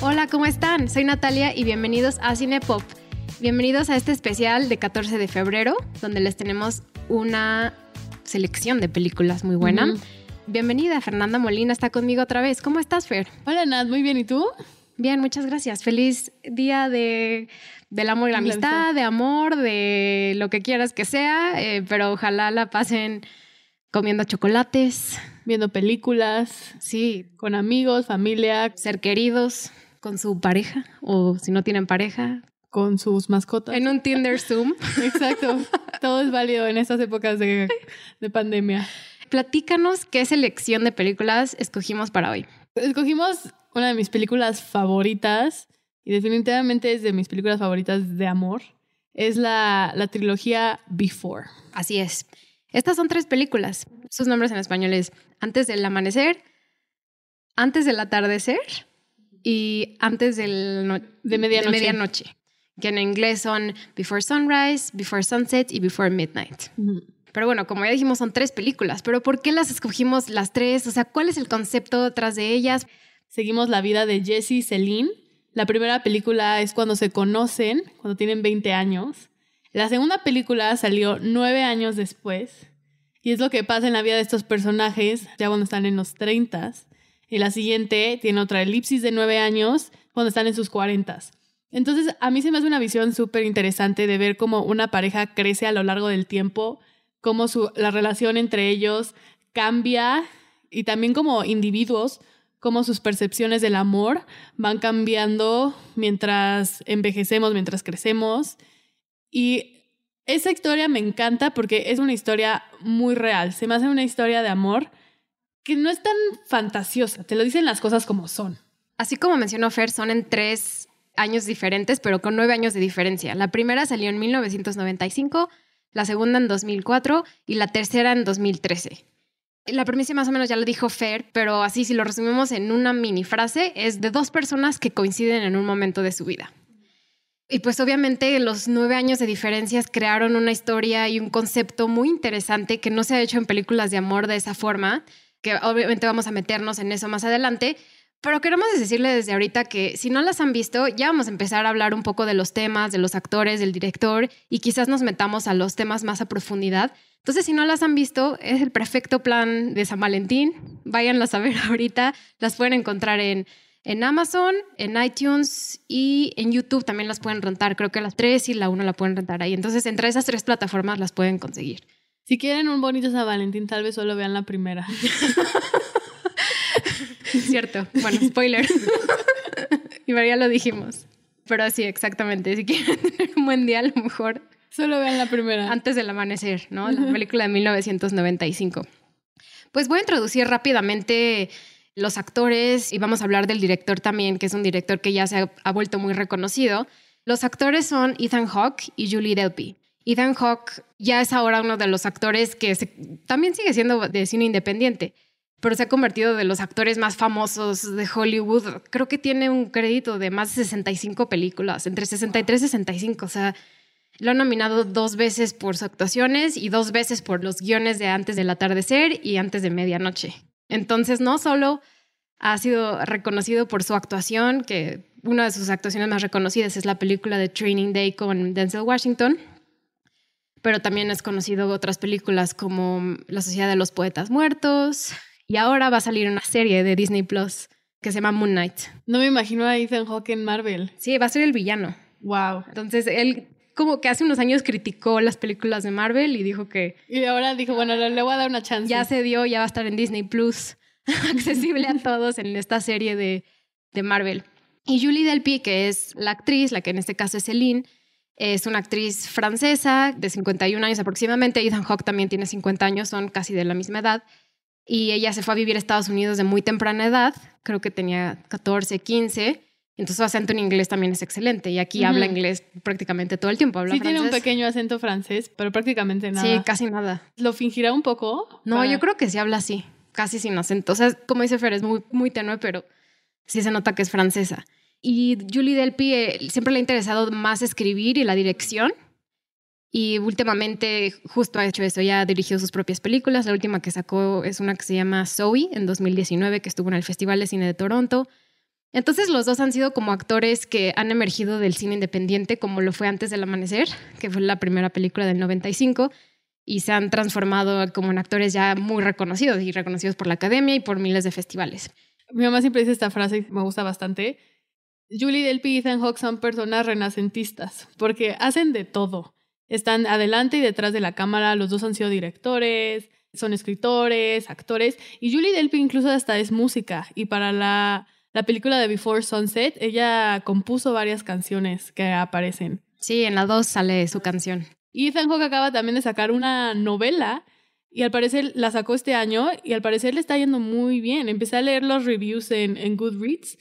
Hola, ¿cómo están? Soy Natalia y bienvenidos a Cinepop. Bienvenidos a este especial de 14 de febrero, donde les tenemos una selección de películas muy buena. Bienvenida, Fernanda Molina está conmigo otra vez. ¿Cómo estás, Fer? Hola Nat, muy bien, ¿y tú? Bien, muchas gracias. Feliz día de, del amor y la amistad. de amor, de lo que quieras que sea, eh, pero ojalá la pasen comiendo chocolates, Viendo películas, sí, con amigos, familia, ser queridos con su pareja o si no tienen pareja, con sus mascotas. en un Tinder Zoom. Exacto, todo es válido en estas épocas de, de pandemia. Platícanos qué selección de películas escogimos para hoy. Escogimos una de mis películas favoritas y definitivamente es de mis películas favoritas de amor. Es la, la trilogía Before. Así es. Estas son tres películas. Sus nombres en español es Antes del amanecer, Antes del atardecer y Antes del no- De medianoche. medianoche, que en inglés son Before Sunrise, Before Sunset y Before Midnight. Pero bueno, como ya dijimos, son tres películas. Pero ¿por qué las escogimos las tres? O sea, ¿cuál es el concepto detrás de ellas? Seguimos la vida de Jesse y Celine. La primera película es cuando se conocen, cuando tienen 20 años. La segunda película salió nueve años después. Y es lo que pasa en la vida de estos personajes ya cuando están en los 30. Y la siguiente tiene otra elipsis de nueve años cuando están en sus 40. Entonces, a mí se me hace una visión súper interesante de ver cómo una pareja crece a lo largo del tiempo, cómo su, la relación entre ellos cambia y también como individuos, cómo sus percepciones del amor van cambiando mientras envejecemos, mientras crecemos. Y esa historia me encanta porque es una historia muy real. Se me hace una historia de amor que no es tan fantasiosa. Te lo dicen las cosas como son. Así como mencionó Fer, son en tres años diferentes, pero con nueve años de diferencia. La primera salió en 1995, la segunda en 2004 y la tercera en 2013. La premisa más o menos ya lo dijo Fer, pero así si lo resumimos en una mini frase, es de dos personas que coinciden en un momento de su vida. Y pues obviamente los nueve años de diferencias crearon una historia y un concepto muy interesante que no se ha hecho en películas de amor de esa forma, que obviamente vamos a meternos en eso más adelante, pero queremos decirle desde ahorita que si no las han visto, ya vamos a empezar a hablar un poco de los temas, de los actores, del director y quizás nos metamos a los temas más a profundidad. Entonces, si no las han visto, es el perfecto plan de San Valentín. Váyanlas a ver ahorita. Las pueden encontrar en, en Amazon, en iTunes y en YouTube también las pueden rentar. Creo que las tres y la una la pueden rentar ahí. Entonces, entre esas tres plataformas las pueden conseguir. Si quieren un bonito San Valentín, tal vez solo vean la primera. Cierto. Bueno, spoiler. y ya lo dijimos. Pero sí, exactamente. Si quieren tener un buen día, a lo mejor Solo vean la primera. antes del amanecer, ¿no? La película de 1995. Pues voy a introducir rápidamente los actores y vamos a hablar del director también, que es un director que ya se ha, ha vuelto muy reconocido. Los actores son Ethan Hawke y Julie Delpy. Ethan Hawke ya es ahora uno de los actores que se- también sigue siendo de cine independiente, pero se ha convertido de los actores más famosos de Hollywood. Creo que tiene un crédito de más de 65 películas, entre 63 y 65. O sea, lo han nominado dos veces por sus actuaciones y dos veces por los guiones de Antes del Atardecer y Antes de Medianoche. Entonces, no solo ha sido reconocido por su actuación, que una de sus actuaciones más reconocidas es la película de Training Day con Denzel Washington, pero también es conocido otras películas como La Sociedad de los Poetas Muertos y ahora va a salir una serie de Disney Plus que se llama Moon Knight. No me imagino a Ethan Hawke en Marvel. Sí, va a ser el villano. Wow. Entonces, él como que hace unos años criticó las películas de Marvel y dijo que Y ahora dijo, bueno, le, le voy a dar una chance. ya se dio, ya va a estar en Disney Plus, accesible a todos en esta serie de, de Marvel. Y Julie Delpy, que es la actriz, la que en este caso es Celine, es una actriz francesa de 51 años aproximadamente. Ethan Hawke también tiene 50 años, son casi de la misma edad. Y ella se fue a vivir a Estados Unidos de muy temprana edad, creo que tenía 14, 15. Entonces su acento en inglés también es excelente y aquí Ujú. habla inglés prácticamente todo el tiempo. Habla Sí tiene un francés. pequeño acento francés, pero prácticamente nada. Sí, casi nada. ¿Lo fingirá un poco? No, Para- yo creo que sí habla así, casi sin acento. O sea, como dice Fer, es muy, muy tenue, pero sí se nota que es francesa. Y Julie Delpy eh, siempre le ha interesado más escribir y la dirección. Y últimamente justo ha hecho eso, ya dirigió sus propias películas. La última que sacó es una que se llama Zoe en 2019, que estuvo en el Festival de Cine de Toronto. Entonces los dos han sido como actores que han emergido del cine independiente, como lo fue antes del amanecer, que fue la primera película del 95, y se han transformado como en actores ya muy reconocidos y reconocidos por la academia y por miles de festivales. Mi mamá siempre dice esta frase y me gusta bastante. Julie Delpy y Ethan Hawke son personas renacentistas porque hacen de todo. Están adelante y detrás de la cámara, los dos han sido directores, son escritores, actores, y Julie Delpy incluso hasta es música. Y para la, la película de Before Sunset, ella compuso varias canciones que aparecen. Sí, en la 2 sale su canción. Y Ethan Hawke acaba también de sacar una novela y al parecer la sacó este año y al parecer le está yendo muy bien. Empecé a leer los reviews en, en Goodreads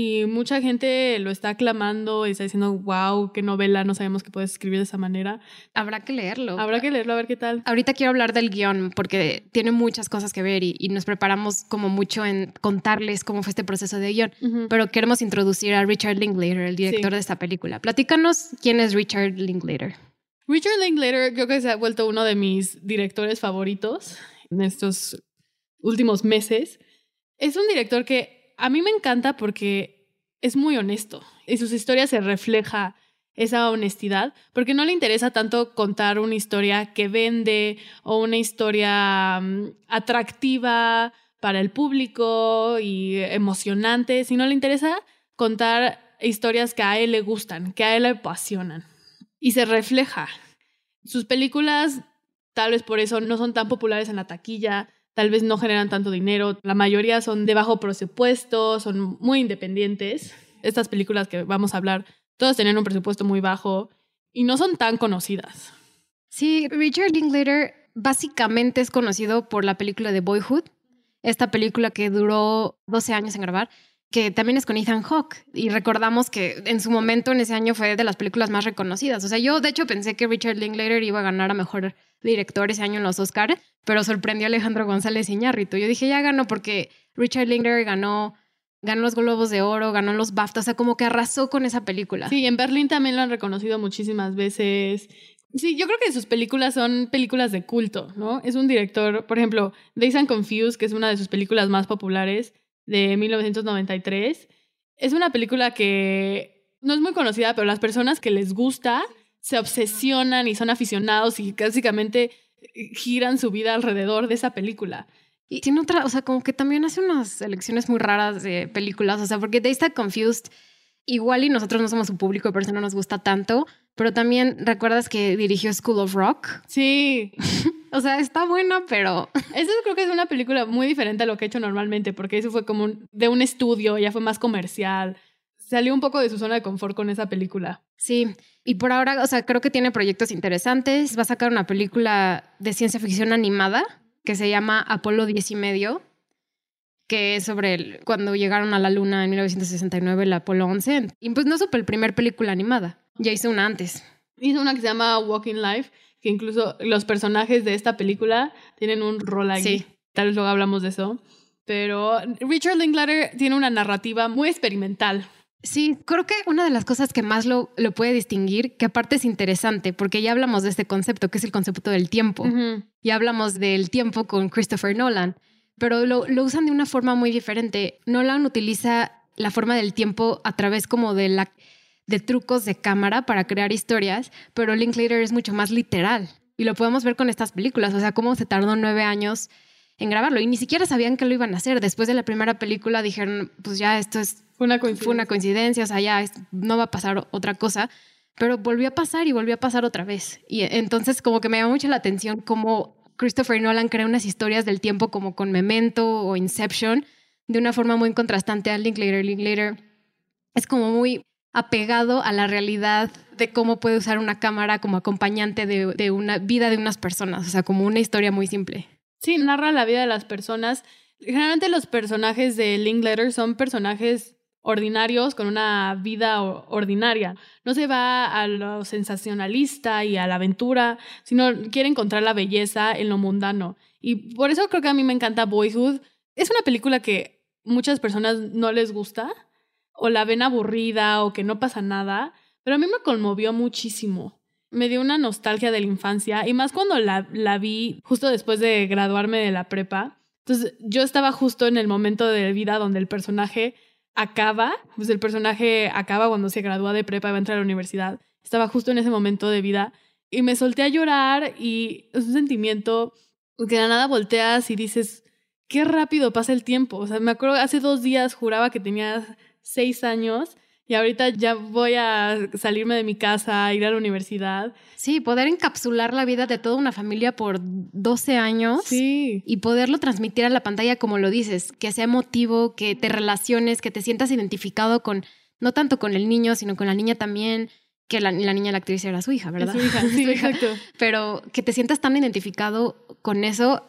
y mucha gente lo está aclamando y está diciendo, wow, qué novela, no sabemos que puedes escribir de esa manera. Habrá que leerlo. Habrá que leerlo a ver qué tal. Ahorita quiero hablar del guion porque tiene muchas cosas que ver y, nos preparamos como mucho en contarles cómo fue este proceso de guion. Pero queremos introducir a Richard Linklater, el director de esta película. Platícanos quién es Richard Linklater. Richard Linklater creo que se ha vuelto uno de mis directores favoritos en estos últimos meses. Es un director que a mí me encanta porque es muy honesto y sus historias se refleja esa honestidad, porque no le interesa tanto contar una historia que vende o una historia mm, atractiva para el público y emocionante, sino le interesa contar historias que a él le gustan, que a él le apasionan. Y se refleja. Sus películas, tal vez por eso, no son tan populares en la taquilla, tal vez no generan tanto dinero, la mayoría son de bajo presupuesto, son muy independientes. Estas películas que vamos a hablar, todas tienen un presupuesto muy bajo y no son tan conocidas. Sí, Richard Linklater básicamente es conocido por la película de Boyhood, esta película que duró 12 años en grabar, que también es con Ethan Hawke. Y recordamos que en su momento, en ese año, fue de las películas más reconocidas. O sea, yo de hecho pensé que Richard Linklater iba a ganar a mejor director ese año en los Oscars, pero sorprendió a Alejandro González Iñárritu. Yo dije, ya ganó porque Richard Linklater ganó ganó los Globos de Oro, ganó los BAFTA, o sea, como que arrasó con esa película. Sí, en Berlín también lo han reconocido muchísimas veces. Sí, yo creo que sus películas son películas de culto, ¿no? Es un director, por ejemplo, Days and Confused, que es una de sus películas más populares, de 1993. Es una película que no es muy conocida, pero las personas que les gusta se obsesionan y son aficionados y básicamente eh, giran su vida alrededor de esa película. Y tiene otra, o sea, como que también hace unas selecciones muy raras de películas, o sea, porque They Está Confused, igual y nosotros no somos su público, pero eso no nos gusta tanto, pero también recuerdas que dirigió School of Rock. Sí. o sea, está buena, pero... Eso creo que es una película muy diferente a lo que he hecho normalmente, porque eso fue como de un estudio, ya fue más comercial. Salió un poco de su zona de confort con esa película. Sí, y por ahora, o sea, creo que tiene proyectos interesantes. Va a sacar una película de ciencia ficción animada que se llama Apolo 10 y medio, que es sobre cuando llegaron a la luna en 1969, el Apolo 11. Y pues no es el primer película animada. Ya hice una antes. Hizo una que se llama Walking Life, que incluso los personajes de esta película tienen un rol ahí. Sí. Tal vez luego hablamos de eso. Pero Richard Linklater tiene una narrativa muy experimental. Sí, creo que una de las cosas que más lo, lo puede distinguir, que aparte es interesante, porque ya hablamos de este concepto, que es el concepto del tiempo. Ya hablamos del tiempo con Christopher Nolan, pero lo, lo usan de una forma muy diferente. Nolan utiliza la forma del tiempo a través como de la de trucos de cámara para crear historias, pero Linklater es mucho más literal. Y lo podemos ver con estas películas, o sea, cómo se tardó nueve años en grabarlo y ni siquiera sabían que lo iban a hacer. Después de la primera película dijeron, pues ya esto es una coincidencia, fue una coincidencia o sea, ya no va a pasar otra cosa. Pero volvió a pasar y volvió a pasar otra vez. Y entonces como que me llama mucho la atención cómo Christopher Nolan crea unas historias del tiempo como con Memento o Inception de una forma muy contrastante a Linklater. Linklater es como muy apegado a la realidad de cómo puede usar una cámara como acompañante de, una vida de unas personas, o sea, como una historia muy simple. Sí, narra la vida de las personas. Generalmente los personajes de Linklater son personajes ordinarios con una vida ordinaria. No se va a lo sensacionalista y a la aventura, sino quiere encontrar la belleza en lo mundano. Y por eso creo que a mí me encanta Boyhood. Es una película que muchas personas no les gusta, o la ven aburrida o que no pasa nada, pero a mí me conmovió muchísimo. me dio una nostalgia de la infancia y más cuando la, la vi justo después de graduarme de la prepa. Entonces yo estaba justo en el momento de vida donde el personaje acaba, pues el personaje acaba cuando se gradúa de prepa y va a entrar a la universidad. Estaba justo en ese momento de vida y me solté a llorar y es un sentimiento que de nada volteas y dices, qué rápido pasa el tiempo. O sea, me acuerdo, hace dos días juraba que tenía seis años y ahorita ya voy a salirme de mi casa, ir a la universidad. Sí, poder encapsular la vida de toda una familia por 12 años. Sí. Y poderlo transmitir a la pantalla como lo dices, que sea emotivo, que te relaciones, que te sientas identificado con, no tanto con el niño, sino con la niña también, que la, la niña, la actriz era su hija, ¿verdad? Es su hija, sí, exacto. Pero que te sientas tan identificado con eso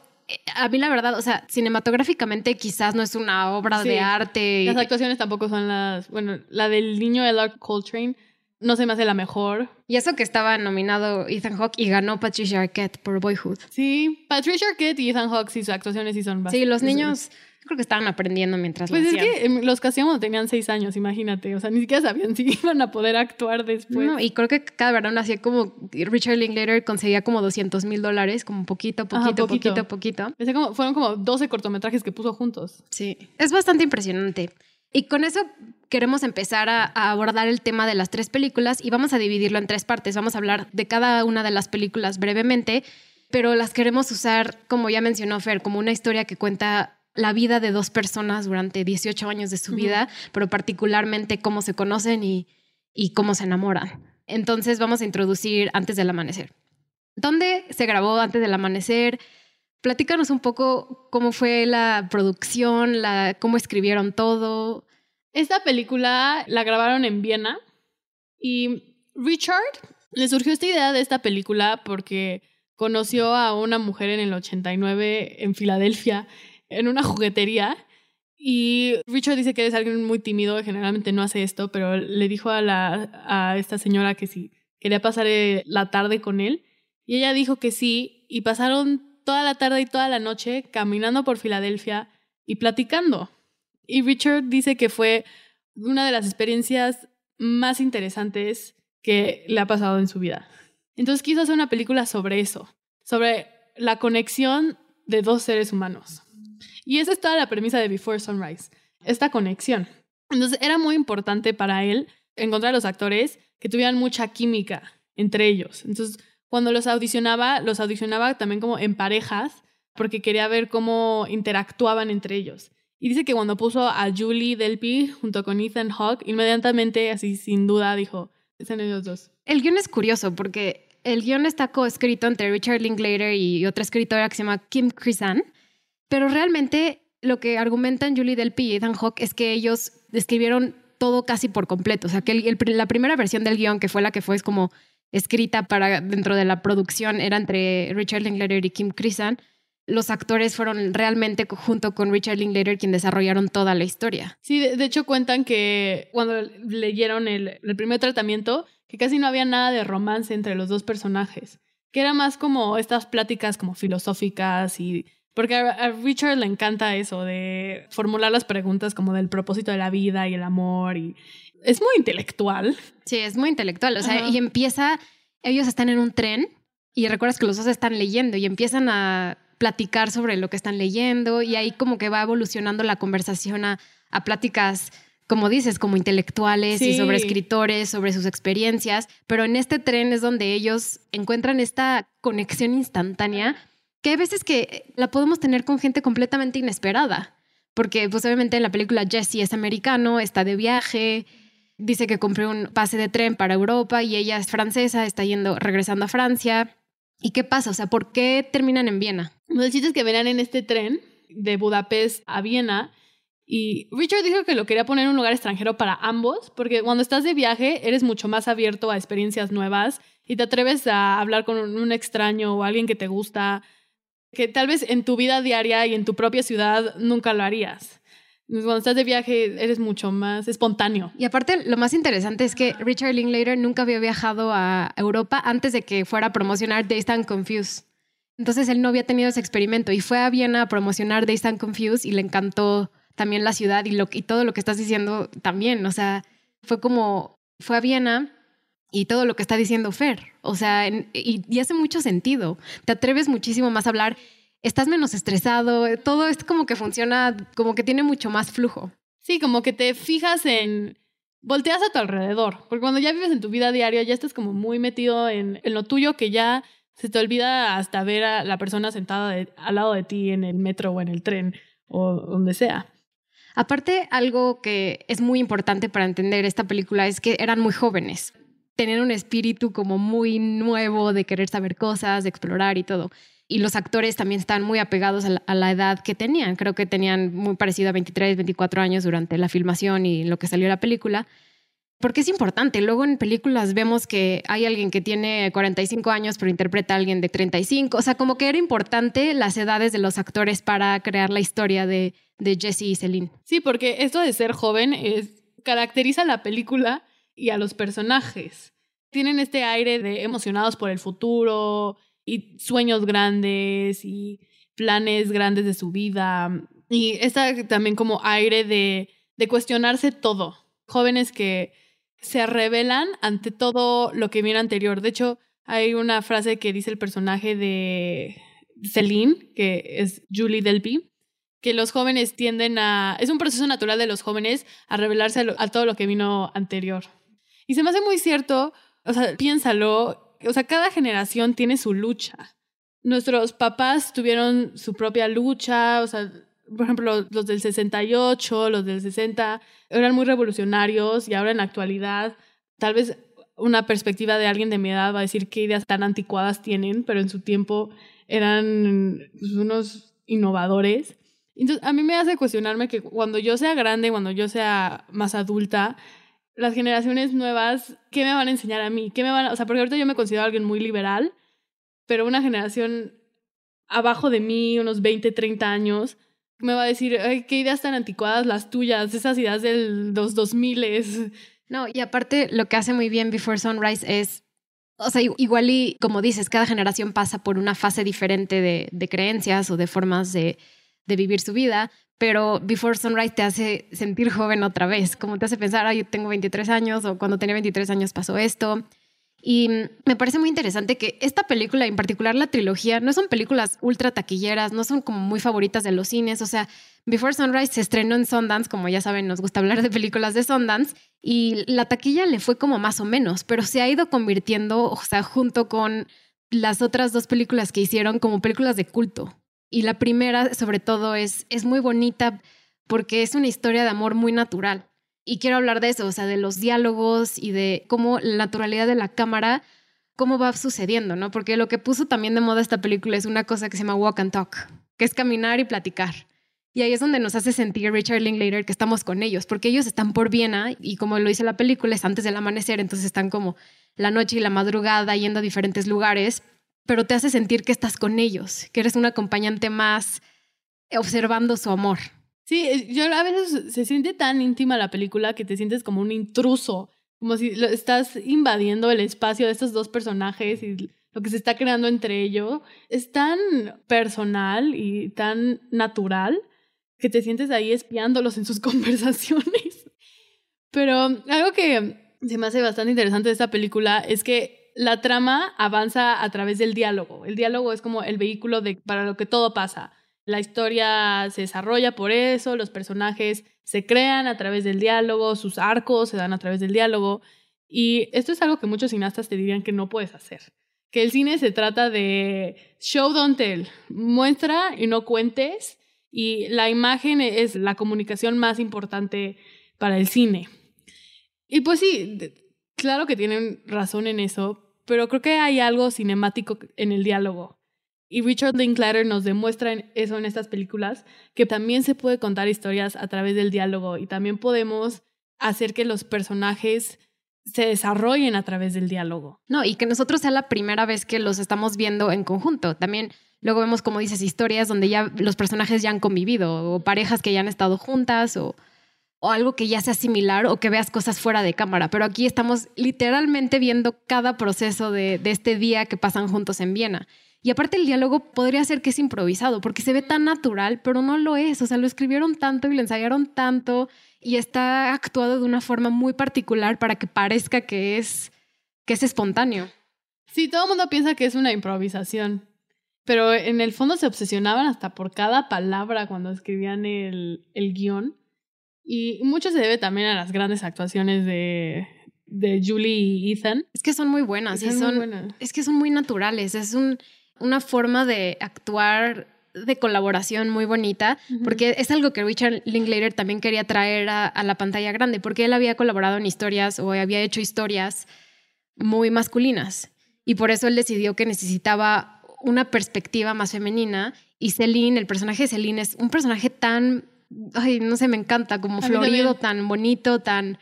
a mí la verdad, o sea, cinematográficamente quizás no es una obra de arte. Las actuaciones tampoco son las, bueno, la del niño Ella Coltrane no se me hace la mejor. Y eso que estaba nominado Ethan Hawke y ganó Patricia Arquette por Boyhood. Sí, Patricia Arquette y Ethan Hawke sí, sus actuaciones sí son bastante. Sí, los niños creo que estaban aprendiendo mientras pues lo hacían. Pues es que em, los que hacíamos tenían seis años, imagínate. O sea, ni siquiera sabían si iban a poder actuar después. No, y creo que cada verano hacía como... Richard Linklater conseguía como 200 mil dólares, como poquito, poquito, poquito, poquito. como, fueron como 12 cortometrajes que puso juntos. Sí, es bastante impresionante. Y con eso queremos empezar a, a, abordar el tema de las tres películas y vamos a dividirlo en tres partes. Vamos a hablar de cada una de las películas brevemente, pero las queremos usar, como ya mencionó Fer, como una historia que cuenta la vida de dos personas durante 18 años de su vida, pero particularmente cómo se conocen y, y cómo se enamoran. Entonces vamos a introducir Antes del Amanecer. ¿Dónde se grabó Antes del Amanecer? Platícanos un poco cómo fue la producción, la, cómo escribieron todo. Esta película la grabaron en Viena y Richard le surgió esta idea de esta película porque conoció a una mujer en el 89 en Filadelfia en una juguetería y Richard dice que es alguien muy tímido, generalmente no hace esto, pero le dijo a, la, a esta señora que si quería pasar eh, la tarde con él y ella dijo que sí y pasaron toda la tarde y toda la noche caminando por Filadelfia y platicando. Y Richard dice que fue una de las experiencias más interesantes que le ha pasado en su vida. Entonces quiso hacer una película sobre eso, sobre la conexión de dos seres humanos. Y esa es toda la premisa de Before Sunrise, esta conexión. Entonces era muy importante para él encontrar a los actores que tuvieran mucha química entre ellos. Entonces, cuando los audicionaba, los audicionaba también como en parejas, porque quería ver cómo interactuaban entre ellos. Y dice que cuando puso a Julie Delpy junto con Ethan Hawke, inmediatamente, así sin duda, dijo, son ellos dos. El guion es curioso porque el guion está coescrito entre Richard Linklater y otra escritora que se llama Kim Krisan. Pero realmente lo que argumentan Julie Delpy y Ethan Hawke es que ellos escribieron todo casi por completo. O sea, que la primera versión del guion, que fue la que fue como escrita para dentro de la producción, era entre Richard Linklater y Kim Krisan. Los actores fueron realmente junto con Richard Linklater quien desarrollaron toda la historia. Sí, de, hecho cuentan que cuando leyeron el, el primer tratamiento, que casi no había nada de romance entre los dos personajes, que era más como estas pláticas como filosóficas y porque a, Richard le encanta eso de formular las preguntas como del propósito de la vida y el amor y es muy intelectual. Sí, es muy intelectual. O sea, y empieza, ellos están en un tren y recuerdas que los dos están leyendo y empiezan a platicar sobre lo que están leyendo y ahí como que va evolucionando la conversación a, a pláticas como dices, como intelectuales y sobre escritores, sobre sus experiencias, pero en este tren es donde ellos encuentran esta conexión instantánea que hay veces que la podemos tener con gente completamente inesperada, porque pues obviamente en la película Jesse es americano, está de viaje, dice que compró un pase de tren para Europa y ella es francesa, está yendo, regresando a Francia. ¿Y qué pasa? O sea, ¿por qué terminan en Viena? Pues el que venían en este tren de Budapest a Viena y Richard dijo que lo quería poner en un lugar extranjero para ambos, porque cuando estás de viaje eres mucho más abierto a experiencias nuevas y te atreves a hablar con un extraño o alguien que te gusta que tal vez en tu vida diaria y en tu propia ciudad nunca lo harías. Cuando estás de viaje eres mucho más espontáneo. Y aparte, lo más interesante es que Richard Linklater nunca había viajado a Europa antes de que fuera a promocionar Days and Confused. Entonces él no había tenido ese experimento y fue a Viena a promocionar Days and Confused y le encantó también la ciudad y, lo, y todo lo que estás diciendo también. O sea, fue como, fue a Viena y todo lo que está diciendo Fer. O sea, y, hace mucho sentido. Te atreves muchísimo más a hablar, estás menos estresado, todo es como que funciona, como que tiene mucho más flujo. Sí, como que te fijas en, volteas a tu alrededor, porque cuando ya vives en tu vida diaria, ya estás como muy metido en, lo tuyo que ya se te olvida hasta ver a la persona sentada al lado de ti en el metro o en el tren o donde sea. Aparte, algo que es muy importante para entender esta película es que eran muy jóvenes tener un espíritu como muy nuevo de querer saber cosas, de explorar y todo. Y los actores también están muy apegados a la, edad que tenían. Creo que tenían muy parecido a 23, 24 años durante la filmación y lo que salió la película. Porque es importante. Luego en películas vemos que hay alguien que tiene 45 años pero interpreta a alguien de 35. O sea, como que era importante las edades de los actores para crear la historia de, de Jesse y Celine. Sí, porque esto de ser joven es, caracteriza la película y a los personajes. Tienen este aire de emocionados por el futuro y sueños grandes y planes grandes de su vida. Y está también como aire de, cuestionarse todo. Jóvenes que se revelan ante todo lo que viene anterior. De hecho, hay una frase que dice el personaje de Celine, que es Julie Delpy, que los jóvenes tienden a... Es un proceso natural de los jóvenes a revelarse a todo lo que vino anterior. Y se me hace muy cierto, o sea, piénsalo, o sea, cada generación tiene su lucha. Nuestros papás tuvieron su propia lucha, o sea, por ejemplo, los del 68, los del 60, eran muy revolucionarios y ahora en la actualidad, tal vez una perspectiva de alguien de mi edad va a decir qué ideas tan anticuadas tienen, pero en su tiempo eran pues, unos innovadores. Entonces, a mí me hace cuestionarme que cuando yo sea grande, cuando yo sea más adulta, las generaciones nuevas, ¿qué me van a enseñar a mí? ¿Qué me van a, o sea, porque ahorita yo me considero alguien muy liberal, pero una generación abajo de mí, unos 20, 30 años, me va a decir, Ay, qué ideas tan anticuadas las tuyas, esas ideas de los 2000. No, y aparte lo que hace muy bien Before Sunrise es, o sea, igual y como dices, cada generación pasa por una fase diferente de, de creencias o de formas de, de vivir su vida, pero Before Sunrise te hace sentir joven otra vez, como te hace pensar, ah, yo tengo 23 años o cuando tenía 23 años pasó esto. Y me parece muy interesante que esta película, en particular la trilogía, no son películas ultra taquilleras, no son como muy favoritas de los cines. O sea, Before Sunrise se estrenó en Sundance, como ya saben, nos gusta hablar de películas de Sundance, y la taquilla le fue como más o menos, pero se ha ido convirtiendo, o sea, junto con las otras dos películas que hicieron como películas de culto. Y la primera, sobre todo, es, es muy bonita porque es una historia de amor muy natural. Y quiero hablar de eso, o sea, de los diálogos y de cómo la naturalidad de la cámara, cómo va sucediendo, ¿no? Porque lo que puso también de moda esta película es una cosa que se llama walk and talk, que es caminar y platicar. Y ahí es donde nos hace sentir Richard Linklater que estamos con ellos, porque ellos están por Viena y como lo dice la película, es antes del amanecer, entonces están como la noche y la madrugada yendo a diferentes lugares pero te hace sentir que estás con ellos, que eres un acompañante más observando su amor. Sí, eh, yo a veces se siente tan íntima la película que te sientes como un intruso, como si estás invadiendo el espacio de estos dos personajes y lo que se está creando entre ellos. Es tan personal y tan natural que te sientes ahí espiándolos en sus conversaciones. Pero algo que se me hace bastante interesante de esta película es que la trama avanza a través del diálogo. El diálogo es como el vehículo para lo que todo pasa. La historia se desarrolla por eso, los personajes se crean a través del diálogo, sus arcos se dan a través del diálogo. Y esto es algo que muchos cineastas te dirían que no puedes hacer. Que el cine se trata de show, don't tell. Muestra y no cuentes. Y la imagen es la comunicación más importante para el cine. Y pues sí, claro que tienen razón en eso, pero creo que hay algo cinemático en el diálogo. Y Richard Linklater nos demuestra eso en estas películas, que también se puede contar historias a través del diálogo y también podemos hacer que los personajes se desarrollen a través del diálogo. No, y que nosotros sea la primera vez que los estamos viendo en conjunto. También luego vemos, como dices, historias donde ya los personajes ya han convivido o parejas que ya han estado juntas o o algo que ya sea similar o que veas cosas fuera de cámara, pero aquí estamos literalmente viendo cada proceso de, este día que pasan juntos en Viena. Y aparte el diálogo podría ser que es improvisado, porque se ve tan natural, pero no lo es. O sea, lo escribieron tanto y lo ensayaron tanto y está actuado de una forma muy particular para que parezca que es que es espontáneo. Sí, todo el mundo piensa que es una improvisación, pero en el fondo se obsesionaban hasta por cada palabra cuando escribían el, el guion. Y mucho se debe también a las grandes actuaciones de, de Julie y Ethan. Es que son muy buenas. y Están muy son, buenas. Es que son muy naturales. Es un, una forma de actuar de colaboración muy bonita, porque es algo que Richard Linklater también quería traer a, a la pantalla grande, porque él había colaborado en historias o había hecho historias muy masculinas. Y por eso él decidió que necesitaba una perspectiva más femenina. Y Celine, el personaje de Celine, es un personaje tan, ay, no sé, me encanta, como florido, tan bonito, tan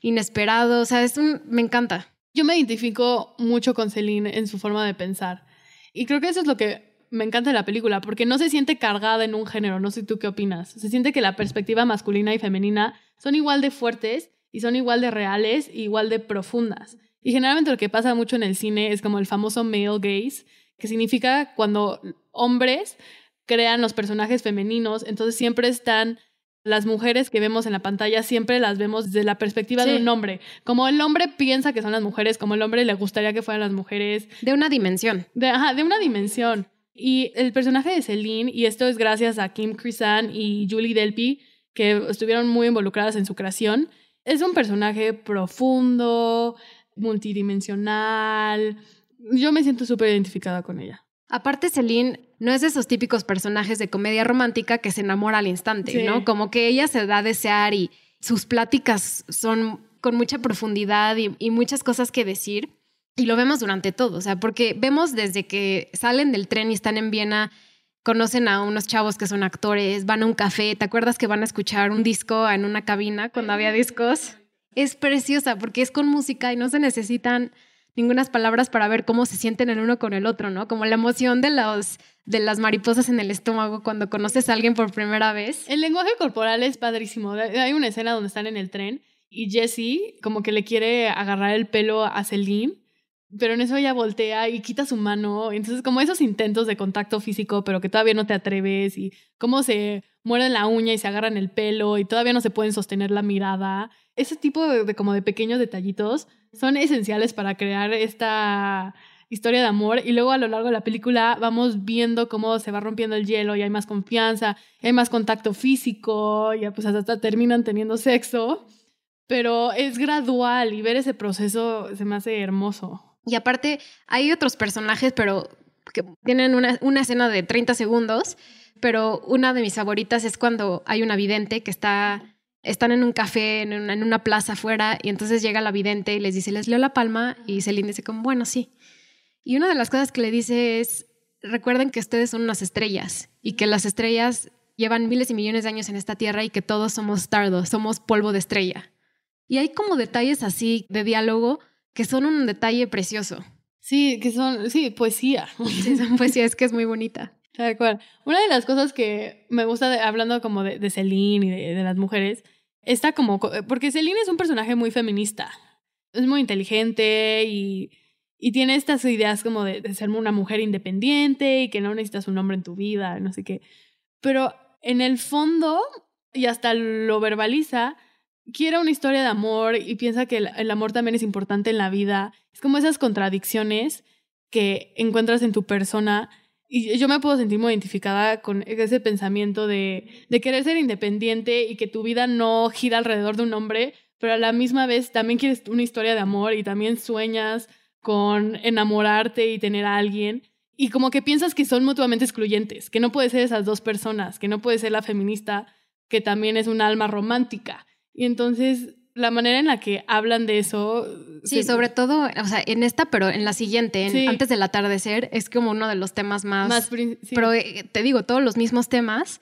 inesperado. O sea, es un, me encanta. Yo me identifico mucho con Celine en su forma de pensar. Y creo que eso es lo que me encanta de la película, porque no se siente cargada en un género. No sé tú qué opinas. Se siente que la perspectiva masculina y femenina son igual de fuertes y son igual de reales, e igual de profundas. Y generalmente lo que pasa mucho en el cine es como el famoso male gaze, que significa cuando hombres crean los personajes femeninos, entonces siempre están las mujeres que vemos en la pantalla, siempre las vemos desde la perspectiva de Sí. un hombre. Como el hombre piensa que son las mujeres, como el hombre le gustaría que fueran las mujeres, De una dimensión. de, ajá, de una dimensión. Y el personaje de Celine, y esto es gracias a Kim Crisan y Julie Delpy, que estuvieron muy involucradas en su creación, es un personaje profundo, multidimensional. Yo me siento súper identificada con ella. Aparte, Celine no es de esos típicos personajes de comedia romántica que se enamora al instante, Sí. ¿no? Como que ella se da a desear y sus pláticas son con mucha profundidad y, y muchas cosas que decir. Y lo vemos durante todo, o sea, porque vemos desde que salen del tren y están en Viena, conocen a unos chavos que son actores, van a un café, ¿te acuerdas que van a escuchar un disco en una cabina cuando había discos? Es preciosa porque es con música y no se necesitan ningunas palabras para ver cómo se sienten el uno con el otro, ¿no? Como la emoción de, los, de las mariposas en el estómago cuando conoces a alguien por primera vez. El lenguaje corporal es padrísimo. Hay una escena donde están en el tren y Jessie como que le quiere agarrar el pelo a Celine, pero en eso ella voltea y quita su mano. Entonces como esos intentos de contacto físico, pero que todavía no te atreves y cómo se muerden la uña y se agarran el pelo y todavía no se pueden sostener la mirada. Ese tipo de, de como de pequeños detallitos son esenciales para crear esta historia de amor y luego a lo largo de la película vamos viendo cómo se va rompiendo el hielo y hay más confianza, hay más contacto físico, ya pues hasta terminan teniendo sexo, pero es gradual y ver ese proceso se me hace hermoso. Y aparte, hay otros personajes, pero que tienen una, una escena de 30 segundos, pero una de mis favoritas es cuando hay una vidente que está, están en un café, en una, en una plaza afuera, y entonces llega la vidente y les dice, les leo la palma, y Celine dice como, bueno, sí. Y una de las cosas que le dice es, recuerden que ustedes son unas estrellas, y que las estrellas llevan miles y millones de años en esta tierra y que todos somos stardust, somos polvo de estrella. Y hay como detalles así de diálogo que son un detalle precioso. Sí, que son, sí, poesía. Sí, son poesía, es que es muy bonita. Tal cual. Una de las cosas que me gusta, de- hablando como de, de Celine y de, de las mujeres, está como, co- porque Celine es un personaje muy feminista. Es muy inteligente y, y tiene estas ideas como de, de ser una mujer independiente y que no necesitas un hombre en tu vida, no sé qué. Pero en el fondo, y hasta lo verbaliza, quiere una historia de amor y piensa que el, el amor también es importante en la vida. Es como esas contradicciones que encuentras en tu persona. Y yo me puedo sentir muy identificada con ese pensamiento de, de querer ser independiente y que tu vida no gira alrededor de un hombre, pero a la misma vez también quieres una historia de amor y también sueñas con enamorarte y tener a alguien. Y como que piensas que son mutuamente excluyentes, que no puede ser esas dos personas, que no puede ser la feminista, que también es un alma romántica. Y entonces la manera en la que hablan de eso... Sí, se- sobre todo, o sea, en esta, pero en la siguiente, en Sí. antes del atardecer, es como uno de los temas más... más sí. Pero eh, te digo, todos los mismos temas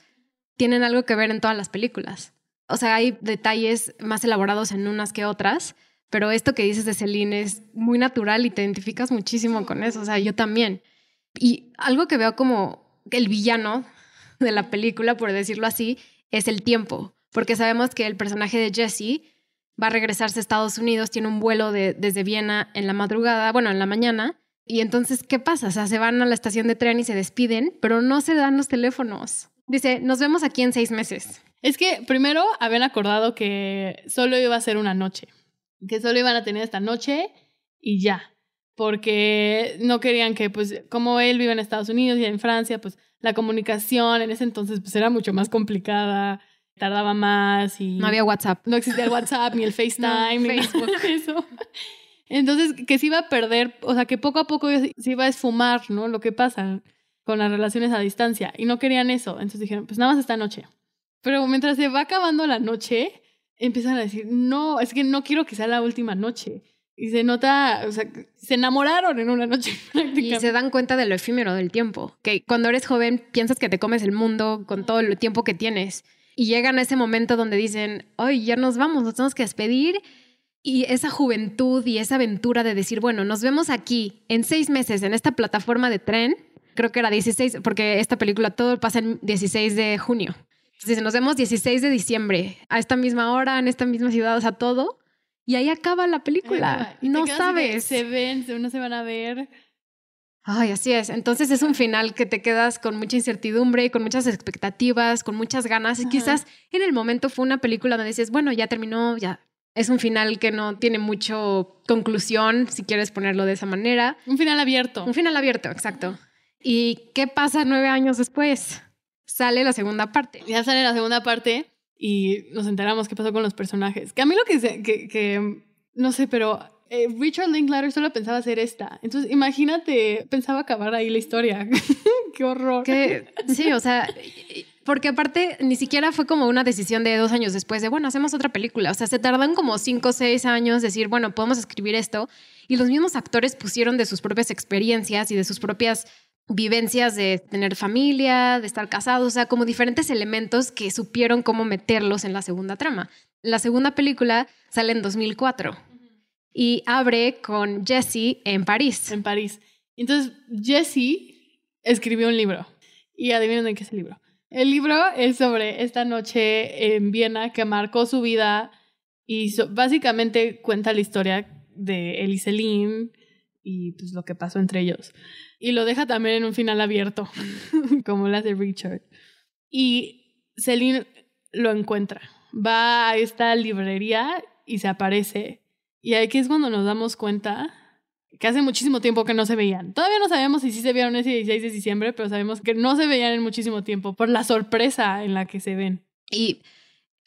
tienen algo que ver en todas las películas. O sea, hay detalles más elaborados en unas que otras, pero esto que dices de Celine es muy natural y te identificas muchísimo con eso. O sea, yo también. Y algo que veo como el villano de la película, por decirlo así, es el tiempo. Porque sabemos que el personaje de Jesse va a regresarse a Estados Unidos, tiene un vuelo de- desde Viena en la madrugada, bueno, en la mañana. Y entonces, ¿qué pasa? O sea, se van a la estación de tren y se despiden, pero no se dan los teléfonos. Dice, nos vemos aquí en seis meses. Es que primero habían acordado que solo iba a ser una noche, que solo iban a tener esta noche y ya. Porque no querían que, pues, como él vive en Estados Unidos y en Francia, pues la comunicación en ese entonces pues era mucho más complicada, tardaba más y... No había WhatsApp. No existía el WhatsApp ni el FaceTime ni Facebook. nada de eso. Entonces, que se iba a perder, o sea, que poco a poco se iba a esfumar, ¿no? Lo que pasa con las relaciones a distancia. Y no querían eso. Entonces dijeron, pues nada más esta noche. Pero mientras se va acabando la noche, empiezan a decir, no, es que no quiero que sea la última noche. Y se nota, o sea, se enamoraron en una noche Y prácticamente. se dan cuenta de lo efímero del tiempo. Que cuando eres joven piensas que te comes el mundo con todo el tiempo que tienes. Y llegan a ese momento donde dicen, hoy ya nos vamos, nos tenemos que despedir. Y esa juventud y esa aventura de decir, bueno, nos vemos aquí en seis meses en esta plataforma de tren. Creo que era 16, porque esta película todo pasa en 16 de junio. Entonces nos vemos 16 de diciembre, a esta misma hora, en esta misma ciudad, o sea, todo. Y ahí acaba la película. No sabes. Se ven, no se van a ver. Ay, así es. Entonces es un final que te quedas con mucha incertidumbre, con muchas expectativas, con muchas ganas. Y Ajá. quizás en el momento fue una película donde dices, bueno, ya terminó, ya. Es un final que no tiene mucho conclusión, si quieres ponerlo de esa manera. Un final abierto. Un final abierto, exacto. ¿Y qué pasa nueve años después? Sale la segunda parte. Ya sale la segunda parte y nos enteramos qué pasó con los personajes. Que a mí lo que, se- que, que no sé, pero eh, Richard Linklater solo pensaba hacer esta. Entonces, imagínate, pensaba acabar ahí la historia. qué horror. Sí, o sea, porque aparte ni siquiera fue como una decisión de dos años después de, bueno, hacemos otra película. O sea, se tardan como cinco o seis años decir, bueno, podemos escribir esto. Y los mismos actores pusieron de sus propias experiencias y de sus propias vivencias de tener familia, de estar casados, o sea, como diferentes elementos que supieron cómo meterlos en la segunda trama. La segunda película sale en 2004 y abre con Jesse en París. En París. Entonces, Jesse escribió un libro. Y adivinen de qué es el libro. El libro es sobre esta noche en Viena que marcó su vida y básicamente cuenta la historia de él y Celine y pues lo que pasó entre ellos. Y lo deja también en un final abierto, como las de Richard. Y Celine lo encuentra. Va a esta librería y se aparece. Y aquí es cuando nos damos cuenta que hace muchísimo tiempo que no se veían. Todavía no sabemos si sí se vieron ese 16 de diciembre, pero sabemos que no se veían en muchísimo tiempo por la sorpresa en la que se ven. Y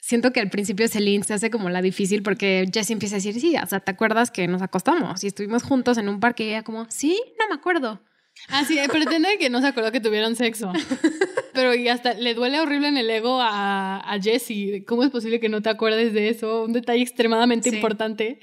siento que al principio Celine se hace como la difícil porque Jesse empieza a decir, sí, o sea, ¿te acuerdas que nos acostamos y estuvimos juntos en un parque? Y ella como, sí, no me acuerdo. Ah, sí, pretende que no se acordó que tuvieron sexo. Pero y hasta le duele horrible en el ego a, a Jessie. ¿Cómo es posible que no te acuerdes de eso? Un detalle extremadamente Sí. importante.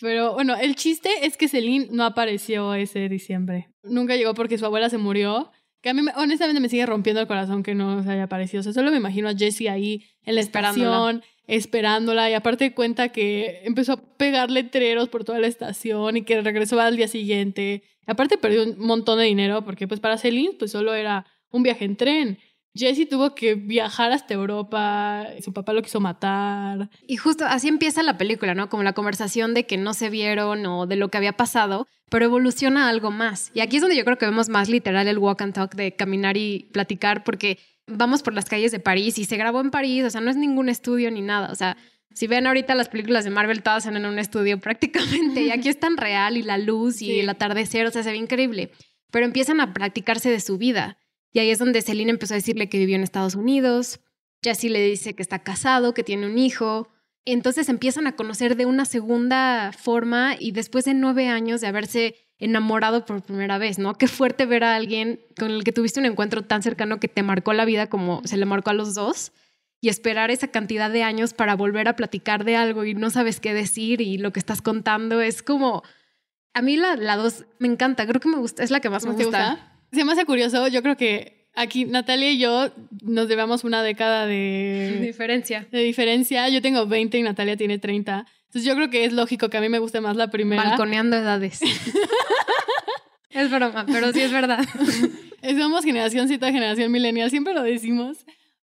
Pero bueno, el chiste es que Celine no apareció ese diciembre. Nunca llegó porque su abuela se murió. Que a mí me- honestamente me sigue rompiendo el corazón que no se haya aparecido. O sea, solo me imagino a Jessie ahí en la estación, esperándola. Y aparte cuenta que empezó a pegar letreros por toda la estación y que regresó al día siguiente. Aparte perdió un montón de dinero porque pues para Celine pues solo era un viaje en tren. Jessie tuvo que viajar hasta Europa, su papá lo quiso matar. Y justo así empieza la película, ¿no? Como la conversación de que no se vieron o de lo que había pasado, pero evoluciona a algo más. Y aquí es donde yo creo que vemos más literal el walk and talk de caminar y platicar porque vamos por las calles de París y se grabó en París, o sea, no es ningún estudio ni nada, o sea, si ven ahorita las películas de Marvel, todas son en un estudio prácticamente, y aquí es tan real y la luz y Sí. el atardecer, o sea, se ve increíble. Pero empiezan a practicarse de su vida. Y ahí es donde Celine empezó a decirle que vivió en Estados Unidos. Jesse le dice que está casado, que tiene un hijo. Entonces empiezan a conocer de una segunda forma y después de nueve años de haberse enamorado por primera vez, ¿no? Qué fuerte ver a alguien con el que tuviste un encuentro tan cercano que te marcó la vida como se le marcó a los dos y esperar esa cantidad de años para volver a platicar de algo y no sabes qué decir y lo que estás contando es como... A mí la, la dos me encanta, creo que me gusta, es la que más me ¿Te gusta. gusta? Se me hace curioso, yo creo que aquí Natalia y yo nos llevamos una década de, Diferencia. de diferencia. Yo tengo 20 y Natalia tiene 30. Entonces yo creo que es lógico que a mí me guste más la primera. Balconeando edades. es broma, pero sí es verdad. Somos generación Z, generación millennial, siempre lo decimos.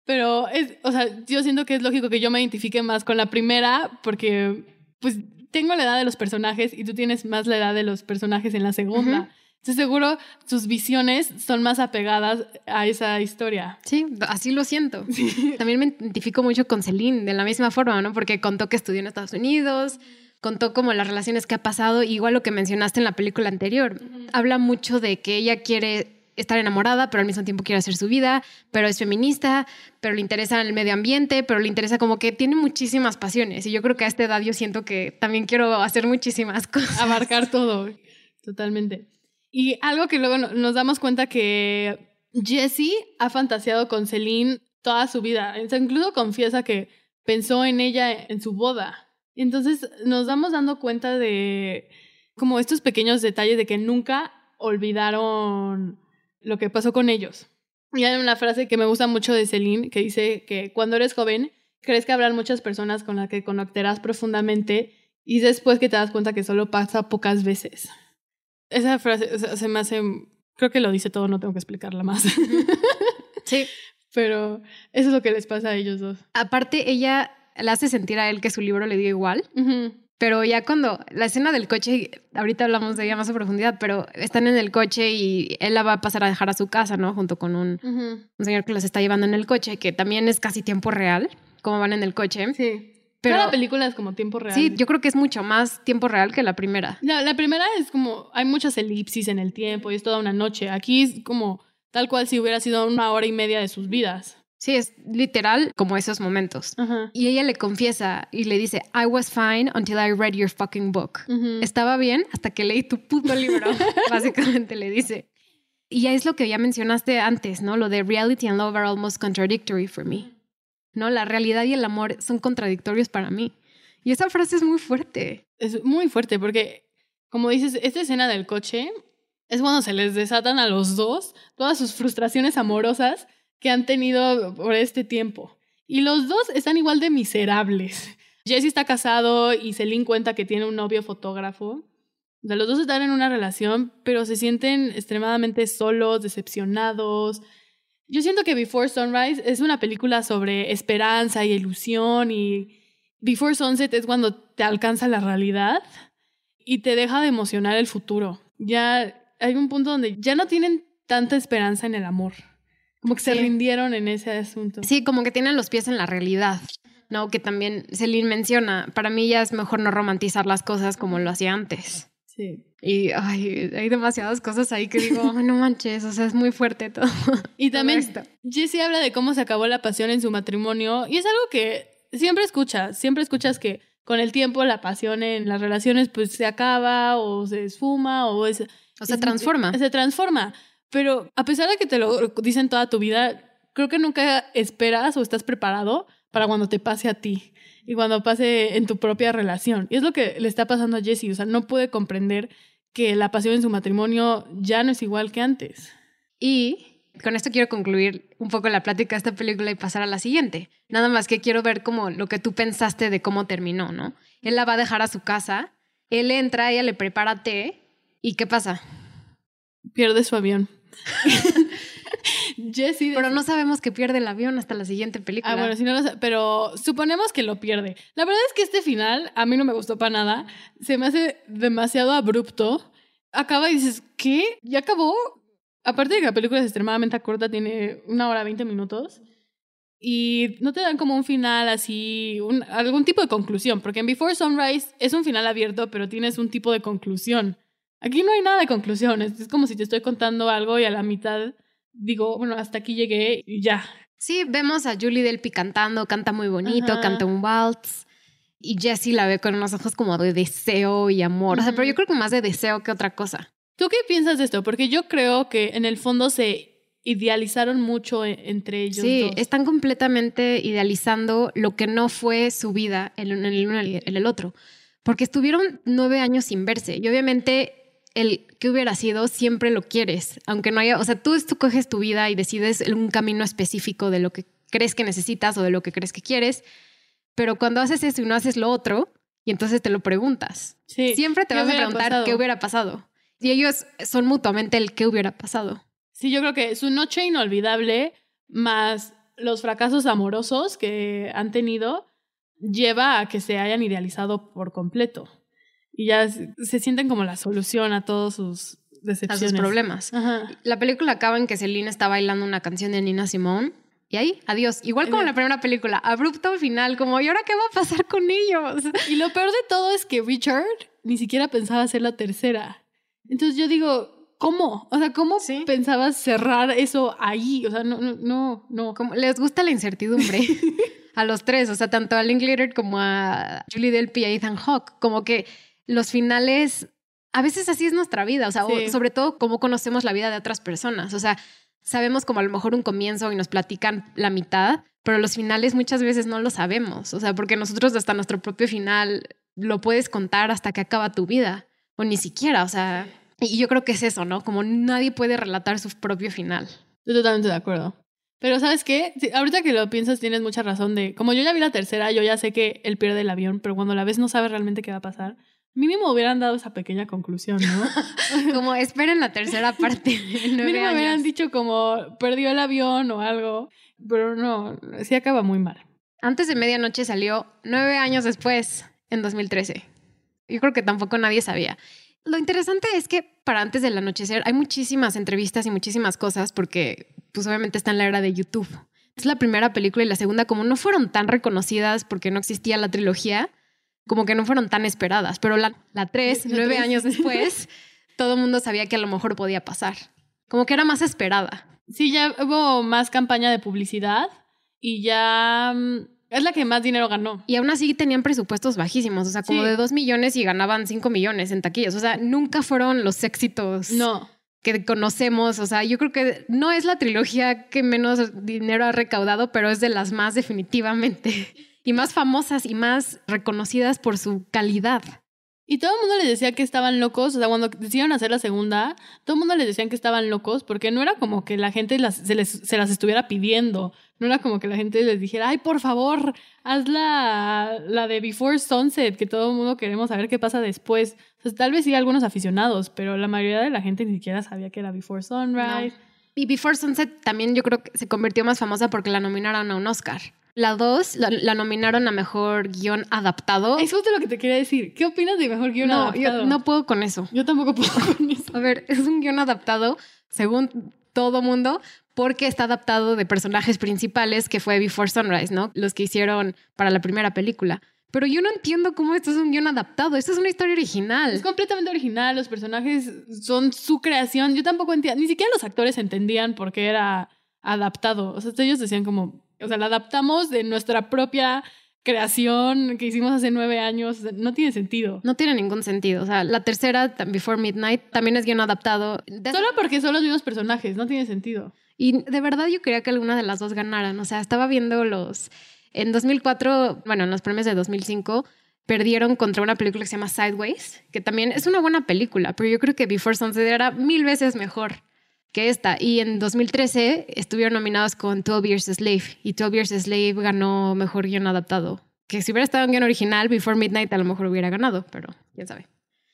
Pero es, o sea, yo siento que es lógico que yo me identifique más con la primera porque pues tengo la edad de los personajes y tú tienes más la edad de los personajes en la segunda. Ujú. Entonces seguro sus visiones son más apegadas a esa historia. Sí, así lo siento. También me identifico mucho con Celine de la misma forma, ¿no? Porque contó que estudió en Estados Unidos, contó como las relaciones que ha pasado, igual lo que mencionaste en la película anterior. Habla mucho de que ella quiere estar enamorada, pero al mismo tiempo quiere hacer su vida, pero es feminista, pero le interesa el medio ambiente, pero le interesa como que tiene muchísimas pasiones. Y yo creo que a esta edad yo siento que también quiero hacer muchísimas cosas. Abarcar todo, totalmente. Y algo que luego nos damos cuenta que Jessie ha fantaseado con Celine toda su vida. incluso confiesa que pensó en ella en su boda. Entonces nos damos dando cuenta de como estos pequeños detalles de que nunca olvidaron lo que pasó con ellos. Y hay una frase que me gusta mucho de Celine que dice que cuando eres joven crees que habrán muchas personas con las que conectarás profundamente y después que te das cuenta que solo pasa pocas veces. Esa frase se me hace, creo que lo dice todo, no tengo que explicarla más. Sí. Pero eso es lo que les pasa a ellos dos. Aparte, ella le hace sentir a él que su libro le dio igual. Pero ya cuando la escena del coche, ahorita hablamos de ella más a profundidad, pero están en el coche y él la va a pasar a dejar a su casa, ¿no? Junto con un, un señor que los está llevando en el coche, que también es casi tiempo real, como van en el coche. Sí. Pero la película es como tiempo real. Sí, yo creo que es mucho más tiempo real que la primera. La, la primera es como, hay muchas elipsis en el tiempo y es toda una noche. Aquí es como tal cual si hubiera sido una hora y media de sus vidas. Sí, es literal como esos momentos. Y ella le confiesa y le dice, I was fine until I read your fucking book. Estaba bien hasta que leí tu puto libro, básicamente le dice. Y ya es lo que ya mencionaste antes, ¿no? Lo de reality and love are almost contradictory for me. ¿No? La realidad y el amor son contradictorios para mí. Y esa frase es muy fuerte. Es muy fuerte porque, como dices, esta escena del coche es cuando se les desatan a los dos todas sus frustraciones amorosas que han tenido por este tiempo. Y los dos están igual de miserables. Jesse está casado y Celine cuenta que tiene un novio fotógrafo. Los dos están en una relación, pero se sienten extremadamente solos, decepcionados. Yo siento que Before Sunrise es una película sobre esperanza y ilusión y Before Sunset es cuando te alcanza la realidad y te deja de emocionar el futuro. Ya hay un punto donde ya no tienen tanta esperanza en el amor. Como que se rindieron en ese asunto. Sí, como que tienen los pies en la realidad. ¿no? Que también Celine menciona, para mí ya es mejor no romantizar las cosas como lo hacía antes. Sí. Y ay, hay demasiadas cosas ahí que digo, no manches, o sea, es muy fuerte todo. Y también Jessie habla de cómo se acabó la pasión en su matrimonio y es algo que siempre escuchas, siempre escuchas que con el tiempo la pasión en las relaciones pues se acaba o se esfuma o es... O se transforma. Se transforma. Pero a pesar de que te lo dicen toda tu vida, creo que nunca esperas o estás preparado para cuando te pase a ti y cuando pase en tu propia relación. Y es lo que le está pasando a Jessie. O sea, no puede comprender que la pasión en su matrimonio ya no es igual que antes. Y con esto quiero concluir un poco la plática de esta película y pasar a la siguiente. Nada más que quiero ver como lo que tú pensaste de cómo terminó, ¿no? Él la va a dejar a su casa, él entra, ella le prepara té ¿y qué pasa? Pierde su avión. Jessie. Pero no sabemos que pierde el avión hasta la siguiente película. Ah, bueno, si no lo Pero suponemos que lo pierde. La verdad es que este final a mí no me gustó para nada. Se me hace demasiado abrupto. Acaba y dices, ¿qué? ¿Ya acabó? Aparte de que la película es extremadamente corta, tiene una hora veinte minutos. Y no te dan como un final así, algún tipo de conclusión. Porque en Before Sunrise es un final abierto, pero tienes un tipo de conclusión. Aquí no hay nada de conclusiones. Es como si te estoy contando algo y a la mitad digo, bueno, hasta aquí llegué y ya. Sí, vemos a Julie Delpy cantando, canta muy bonito, canta un waltz. Y Jessie la ve con unos ojos como de deseo y amor. O sea, pero yo creo que más de deseo que otra cosa. ¿Tú qué piensas de esto? Porque yo creo que en el fondo se idealizaron mucho e, entre ellos. Sí, están completamente idealizando lo que no fue su vida el uno en el otro. Porque estuvieron nueve años sin verse. Y obviamente el que hubiera sido siempre lo quieres, aunque no haya, o sea, tú, tú coges tu vida y decides un camino específico de lo que crees que necesitas o de lo que crees que quieres, pero cuando haces eso y no haces lo otro, y entonces te lo preguntas. siempre te vas a preguntar qué hubiera pasado. Y ellos son mutuamente el qué hubiera pasado. Sí, yo creo que su noche inolvidable más los fracasos amorosos que han tenido lleva a que se hayan idealizado por completo y ya se sienten como la solución a todos sus decepciones. A sus problemas. La película acaba en que Celine está bailando una canción de Nina Simone Y ahí, adiós. Igual como en la primera película, abrupto final, como, ¿y ahora qué va a pasar con ellos? Y lo peor de todo es que Richard ni siquiera pensaba hacer la tercera. Entonces yo digo, ¿cómo? O sea, ¿cómo Sí. pensabas cerrar eso ahí? O sea, no, no, no, no. Como, les gusta la incertidumbre. a los tres, o sea, tanto a Linklater como a Julie Delpy y a Ethan Hawke, como que los finales, a veces así es nuestra vida, o sea, o sobre todo cómo conocemos la vida de otras personas, o sea, sabemos como a lo mejor un comienzo y nos platican la mitad, pero los finales muchas veces no lo sabemos, o sea, porque nosotros hasta nuestro propio final lo puedes contar hasta que acaba tu vida, o ni siquiera, o sea, y yo creo que es eso, ¿no? Como nadie puede relatar su propio final. Estoy totalmente de acuerdo. Pero ¿sabes qué? Ahorita que lo piensas tienes mucha razón de, como yo ya vi la tercera, yo ya sé que él pierde el avión, pero cuando la ves no sabes realmente qué va a pasar. Mínimo hubieran dado esa pequeña conclusión, ¿no? Como esperen la tercera parte Mínimo hubieran años. dicho como perdió el avión o algo, pero no, sí acaba muy mal. Antes de medianoche salió nueve años después, en 2013. Yo creo que tampoco nadie sabía. Lo interesante es que para antes del anochecer hay muchísimas entrevistas y muchísimas cosas porque pues obviamente está en la era de YouTube. Es la primera película y la segunda como no fueron tan reconocidas porque no existía la trilogía, como que no fueron tan esperadas, pero la, la tres, La nueve tres. años después, todo el mundo sabía que a lo mejor podía pasar. Como que era más esperada. Sí, ya hubo más campaña de publicidad y ya mm, es la que más dinero ganó. Y aún así tenían presupuestos bajísimos, o sea, como Sí. de 2 millones y ganaban 5 millones en taquillas. O sea, nunca fueron los éxitos No, que conocemos. O sea, yo creo que no es la trilogía que menos dinero ha recaudado, pero es de las más definitivamente. Y más famosas y más reconocidas por su calidad. Y todo el mundo les decía que estaban locos, o sea, cuando decidieron hacer la segunda, todo el mundo les decían que estaban locos porque no era como que la gente las, se, les- se las estuviera pidiendo, no era como que la gente les dijera, ay, por favor, haz la, la de Before Sunset, que todo el mundo queremos saber qué pasa después. O sea, tal vez sí algunos aficionados, pero la mayoría de la gente ni siquiera sabía que era Before Sunrise. Y Before Sunset también yo creo que se convirtió más famosa porque la nominaron a un Oscar. La 2 la, la nominaron a mejor guion adaptado. Es justo lo que te quería decir. ¿Qué opinas de mejor guion no, adaptado? yo no puedo con eso. Yo tampoco puedo con eso. A ver, es un guion adaptado, según todo mundo, porque está adaptado de personajes principales que fue Before Sunrise, ¿no? Los que hicieron para la primera película. Pero yo no entiendo cómo esto es un guion adaptado. Esto es una historia original. Es completamente original, los personajes son su creación. Yo tampoco entiendo, ni siquiera los actores entendían por qué era adaptado. O sea, ellos decían como, o sea, la adaptamos de nuestra propia creación que hicimos hace nueve años. No tiene sentido. No tiene ningún sentido. O sea, la tercera, Before Midnight, también es guion adaptado. De- Solo porque son los mismos personajes, no tiene sentido. Y de verdad yo quería que alguna de las dos ganaran. O sea, estaba viendo los... En 2004, bueno, en los premios de 2005, perdieron contra una película que se llama Sideways, que también es una buena película, pero yo creo que Before Sunset era mil veces mejor que esta. Y en 2013 estuvieron nominados con 12 Years a Slave y 12 Years a Slave ganó mejor guion adaptado. Que si hubiera estado en guion original, Before Midnight a lo mejor hubiera ganado, pero quién sabe.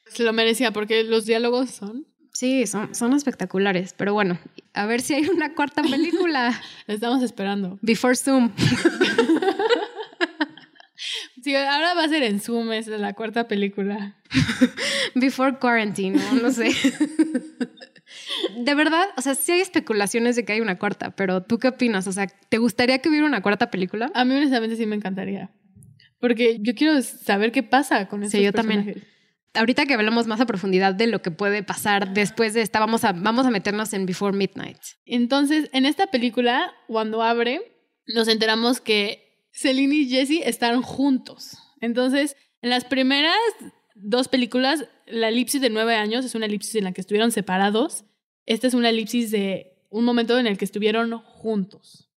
Se lo merecía porque los diálogos son. Sí, son, son espectaculares, pero bueno, a ver si hay una cuarta película. La estamos esperando. Before Zoom. Sí, ahora va a ser en Zoom, es la cuarta película. Before Quarantine, ¿no? No sé. De verdad, o sea, sí hay especulaciones de que hay una cuarta, pero ¿tú qué opinas? O sea, ¿te gustaría que hubiera una cuarta película? A mí honestamente sí me encantaría. Porque yo quiero saber qué pasa con estos Sí, yo también. Ahorita que hablamos más a profundidad de lo que puede pasar después de esta, vamos a, vamos a meternos en Before Midnight. Entonces, en esta película, cuando abre, nos enteramos que Celine y Jesse están juntos. Entonces, en las primeras dos películas, la elipsis de nueve años es una elipsis en la que estuvieron separados. Esta es una elipsis de un momento en el que estuvieron juntos.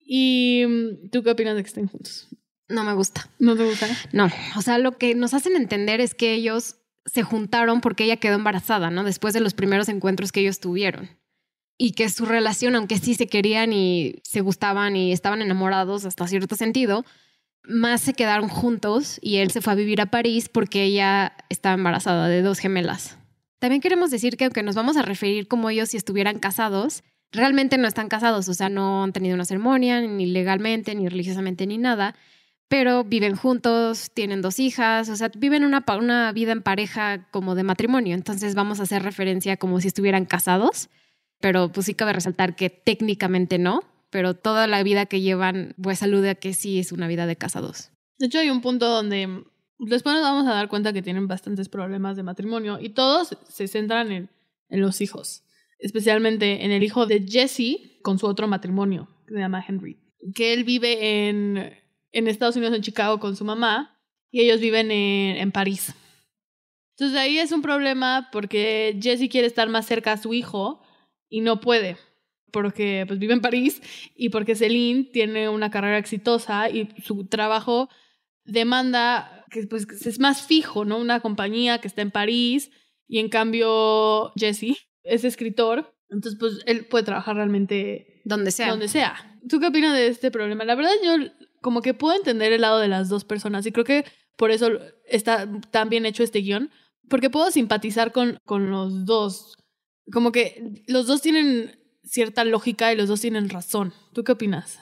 ¿Y mm, tú qué opinas de que estén juntos? No me gusta. ¿No te gusta? No, o sea, lo que nos hacen entender es que ellos se juntaron porque ella quedó embarazada, ¿no? Después de los primeros encuentros que ellos tuvieron. Y que su relación, aunque sí se querían y se gustaban y estaban enamorados hasta cierto sentido, más se quedaron juntos y él se fue a vivir a París porque ella estaba embarazada de dos gemelas. También queremos decir que aunque nos vamos a referir como ellos si estuvieran casados, realmente no están casados, o sea, no han tenido una ceremonia, ni legalmente, ni religiosamente, ni nada pero viven juntos, tienen dos hijas, o sea, viven una, una vida en pareja como de matrimonio. Entonces vamos a hacer referencia como si estuvieran casados, pero pues sí cabe resaltar que técnicamente no, pero toda la vida que llevan pues alude a que sí es una vida de casados. De hecho, hay un punto donde después nos vamos a dar cuenta que tienen bastantes problemas de matrimonio y todos se centran en, en los hijos, especialmente en el hijo de Jesse con su otro matrimonio, que se llama Henry, que él vive en, en Estados Unidos, en Chicago, con su mamá y ellos viven en, en París. Entonces ahí es un problema porque Jesse quiere estar más cerca a su hijo y no puede porque pues vive en París y porque Celine tiene una carrera exitosa y su trabajo demanda que pues es más fijo, ¿no? Una compañía que está en París y en cambio Jesse es escritor, entonces pues él puede trabajar realmente donde sea. Donde sea. ¿Tú qué opinas de este problema? La verdad yo como que puedo entender el lado de las dos personas y creo que por eso está tan bien hecho este guion, porque puedo simpatizar con, con los dos. Como que los dos tienen cierta lógica y los dos tienen razón. ¿Tú qué opinas?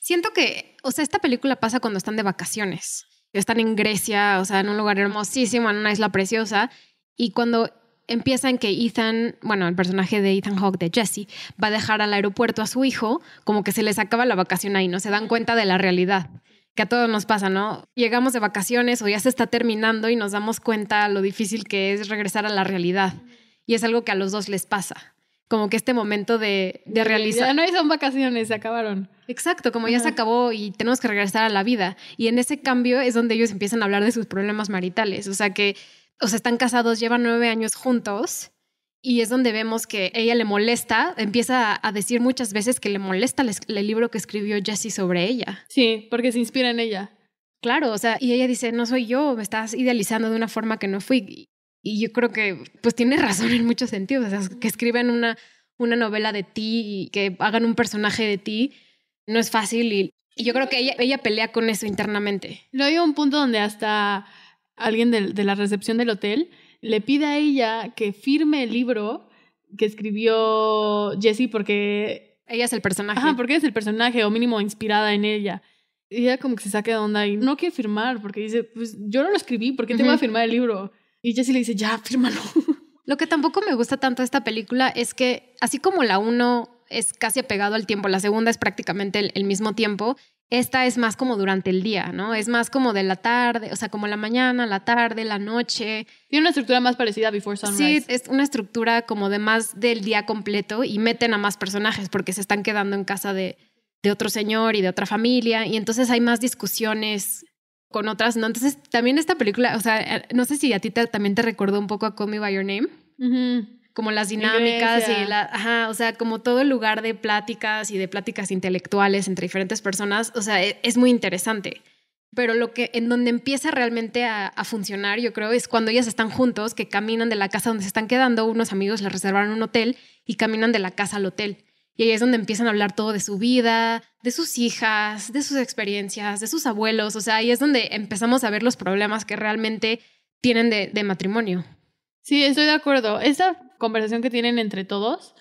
Siento que, o sea, esta película pasa cuando están de vacaciones. Están en Grecia, o sea, en un lugar hermosísimo, en una isla preciosa. Y cuando empiezan que Ethan, bueno, el personaje de Ethan Hawke, de Jesse, va a dejar al aeropuerto a su hijo, como que se les acaba la vacación ahí, no se dan cuenta de la realidad que a todos nos pasa, ¿no? Llegamos de vacaciones o ya se está terminando y nos damos cuenta lo difícil que es regresar a la realidad. Y es algo que a los dos les pasa. Como que este momento de, de realizar... Ya no son vacaciones, se acabaron. Exacto, como ya se acabó y tenemos que regresar a la vida. Y en ese cambio es donde ellos empiezan a hablar de sus problemas maritales. O sea que, o sea, están casados, llevan nueve años juntos y es donde vemos que ella le molesta, empieza a decir muchas veces que le molesta el, libro que escribió Jessie sobre ella. Sí, porque se inspira en ella. Claro, o sea, y ella dice, no soy yo, me estás idealizando de una forma que no fui. Y yo creo que pues tiene razón en muchos sentidos, o sea, que escriben una, una novela de ti y que hagan un personaje de ti, no es fácil y, yo creo que ella, ella pelea con eso internamente. No hay un punto donde hasta alguien de, de la recepción del hotel le pide a ella que firme el libro que escribió Jessie porque... Ella es el personaje. Ajá, porque es el personaje, o mínimo inspirada en ella. Y ella como que se saca de onda y no quiere firmar porque dice, pues yo no lo escribí, ¿por qué te voy a firmar el libro? Y Jessie le dice, ya, fírmalo. Lo que tampoco me gusta tanto de esta película es que, así como la uno es casi apegado al tiempo, la segunda es prácticamente el mismo tiempo, esta es más como durante el día, ¿no? Es más como de la tarde, o sea, como la mañana, la tarde, la noche. Tiene una estructura más parecida a Before Sunrise. Sí, es una estructura como de más del día completo y meten a más personajes porque se están quedando en casa de, de otro señor y de otra familia y entonces hay más discusiones con otras, ¿no? Entonces también esta película, o sea, eh, no sé si a ti también te recordó un poco a Call Me By Your Name como las dinámicas y la, ajá, o sea, como todo el lugar de pláticas y de pláticas intelectuales entre diferentes personas, o sea, e, es, muy interesante. Pero lo que en donde empieza realmente a, a, funcionar, yo creo, es cuando ellas están juntos, que caminan de la casa donde se están quedando, unos amigos les reservaron un hotel y caminan de la casa al hotel. Y ahí es donde empiezan a hablar todo de su vida, de sus hijas, de sus experiencias, de sus abuelos. O sea, ahí es donde empezamos a ver los problemas que realmente tienen de, matrimonio. Sí, estoy de acuerdo. Esa conversación que tienen entre todos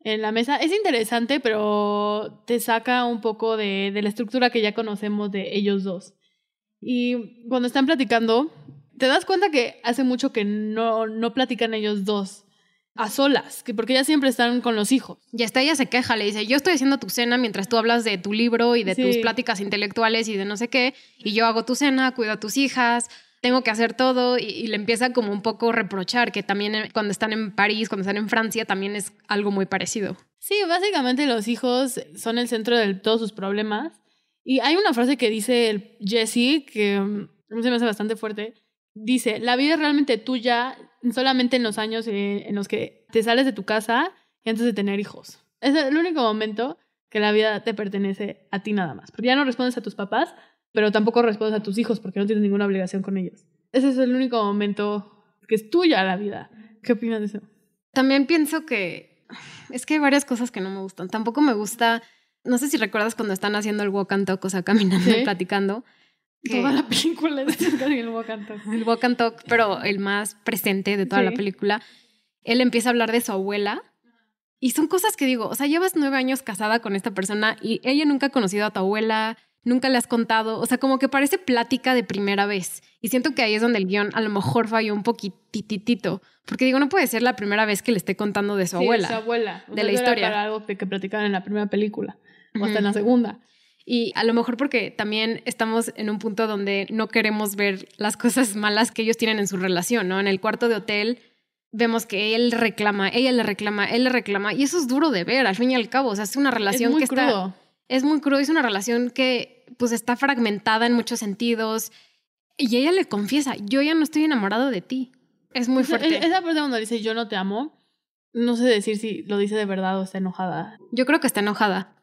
en la mesa es interesante, pero te saca un poco de, de la estructura que ya conocemos de ellos dos. Y cuando están platicando, te das cuenta que hace mucho que no, no platican ellos dos a solas, que porque ya siempre están con los hijos. Y hasta ella se queja, le dice, yo estoy haciendo tu cena mientras tú hablas de tu libro y de tus pláticas intelectuales y de no sé qué, y yo hago tu cena, cuido a tus hijas, tengo que hacer todo y, le empieza como un poco reprochar, que también cuando están en París, cuando están en Francia, también es algo muy parecido. Sí, básicamente los hijos son el centro de todos sus problemas. Y hay una frase que dice el Jesse que mm, se me hace bastante fuerte. Dice, la vida es realmente tuya solamente en los años en los que te sales de tu casa y antes de tener hijos. Es el único momento que la vida te pertenece a ti nada más. Porque ya no respondes a tus papás, pero tampoco respondes a tus hijos porque no tienes ninguna obligación con ellos. Ese es el único momento que es tuya la vida. ¿Qué opinas de eso? También pienso que es que hay varias cosas que no me gustan. Tampoco me gusta, no sé si recuerdas cuando están haciendo el walk and talk, o sea, caminando y platicando. Toda la película es el walk and talk. El walk and talk, pero el más presente de toda la película. Él empieza a hablar de su abuela y son cosas que digo, o sea, llevas nueve años casada con esta persona y ella nunca ha conocido a tu abuela, nunca le has contado, o sea, como que parece plática de primera vez. Y siento que ahí es donde el guion a lo mejor falló un poquititito, porque digo, no puede ser la primera vez que le esté contando de su abuela. De su abuela. de la historia. Para algo que, que platicaban en la primera película. o hasta en la segunda. Y a lo mejor porque también estamos en un punto donde no queremos ver las cosas malas que ellos tienen en su relación, ¿no? En el cuarto de hotel vemos que él reclama, ella le reclama, él le reclama, y eso es duro de ver, al fin y al cabo, o sea, es una relación es muy que crudo. está... Es muy crudo, es una relación que pues está fragmentada en muchos sentidos, y ella le confiesa, yo ya no estoy enamorado de ti. Es muy Esa- fuerte. Esa parte cuando dice yo no te amo, no sé decir si lo dice de verdad o está enojada. Yo creo que está enojada.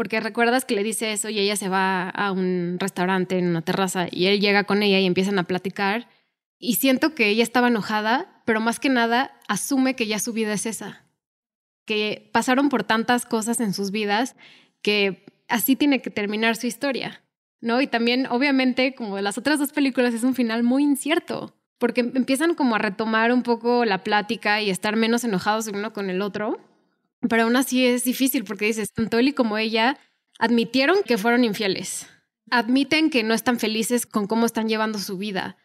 Porque recuerdas que le dice eso y ella se va a un restaurante en una terraza y él llega con ella y empiezan a platicar. Y siento que ella estaba enojada, pero más que nada asume que ya su vida es esa. Que pasaron por tantas cosas en sus vidas que así tiene que terminar su historia. ¿No? Y también, obviamente, como de las otras dos películas, es un final muy incierto. Porque empiezan como a retomar un poco la plática y estar menos enojados uno con el otro. Pero aún así es difícil porque dices, tanto él como ella admitieron que fueron infieles. Admiten que no están felices con cómo están llevando su vida.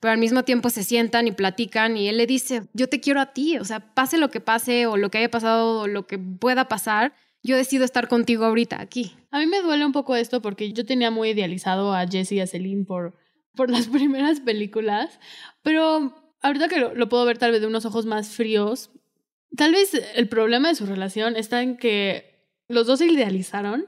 Pero al mismo tiempo se sientan y platican y él le dice, yo te quiero a ti. O sea, pase lo que pase o lo que haya pasado o lo que pueda pasar, yo decido estar contigo ahorita aquí. A mí me duele un poco esto porque yo tenía muy idealizado a Jesse y a Celine por, por las primeras películas, pero ahorita que lo puedo ver tal vez de unos ojos más fríos, tal vez el problema de su relación está en que los dos se idealizaron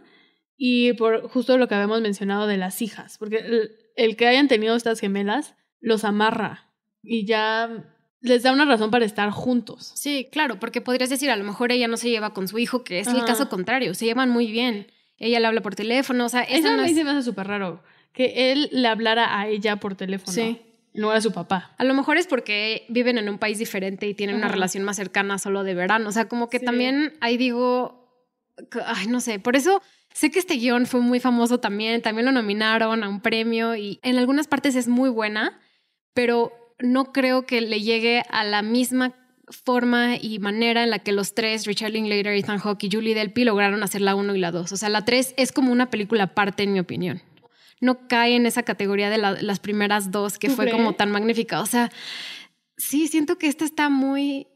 y por justo lo que habíamos mencionado de las hijas, porque el, el que hayan tenido estas gemelas los amarra y ya les da una razón para estar juntos. Sí, claro, porque podrías decir, a lo mejor ella no se lleva con su hijo, que es el caso contrario, se llevan muy bien. Ella le habla por teléfono, o sea, Eso esa a no mí es- se me hace súper raro, que él le hablara a ella por teléfono. Sí. No era su papá. A lo mejor es porque viven en un país diferente y tienen una relación más cercana solo de verano. O sea, como que Sí. también ahí digo, ay, no sé, por eso sé que este guion fue muy famoso también, también lo nominaron a un premio y en algunas partes es muy buena, pero no creo que le llegue a la misma forma y manera en la que los tres, Richard Linklater, Ethan Hawke y Julie Delpy, lograron hacer la 1 y la 2. O sea, la 3 es como una película aparte, en mi opinión. No cae en esa categoría de la- las primeras dos, que ¿Tú fue como tan magnífica. O sea, sí, siento que esta está muy,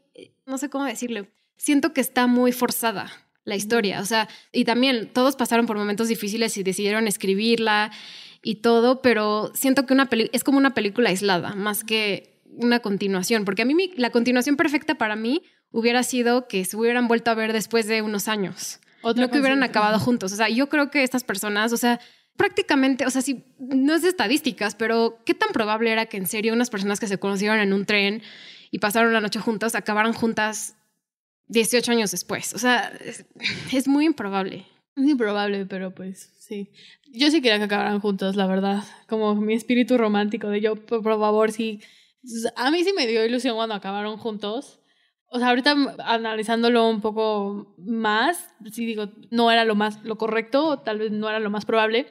no sé cómo decirlo, siento que está muy forzada la historia. O sea, y también todos pasaron por momentos difíciles y decidieron escribirla y todo, pero siento que una peli es como una película aislada, más que una continuación, porque a mí mi- la continuación perfecta para mí hubiera sido que se hubieran vuelto a ver después de unos años, Otra no que hubieran acabado juntos. O sea, yo creo que estas personas, o sea, prácticamente, o sea, sí, no es de estadísticas, pero qué tan probable era que en serio unas personas que se conocieron en un tren y pasaron la noche juntas acabaran juntas 18 años después. O sea, es, es muy improbable. Es improbable, pero pues sí. Yo sí quería que acabaran juntos, la verdad. Como mi espíritu romántico de yo, por favor, sí. A mí sí me dio ilusión cuando acabaron juntos. O sea, ahorita analizándolo un poco más, sí digo, no era lo más, lo correcto, tal vez no era lo más probable,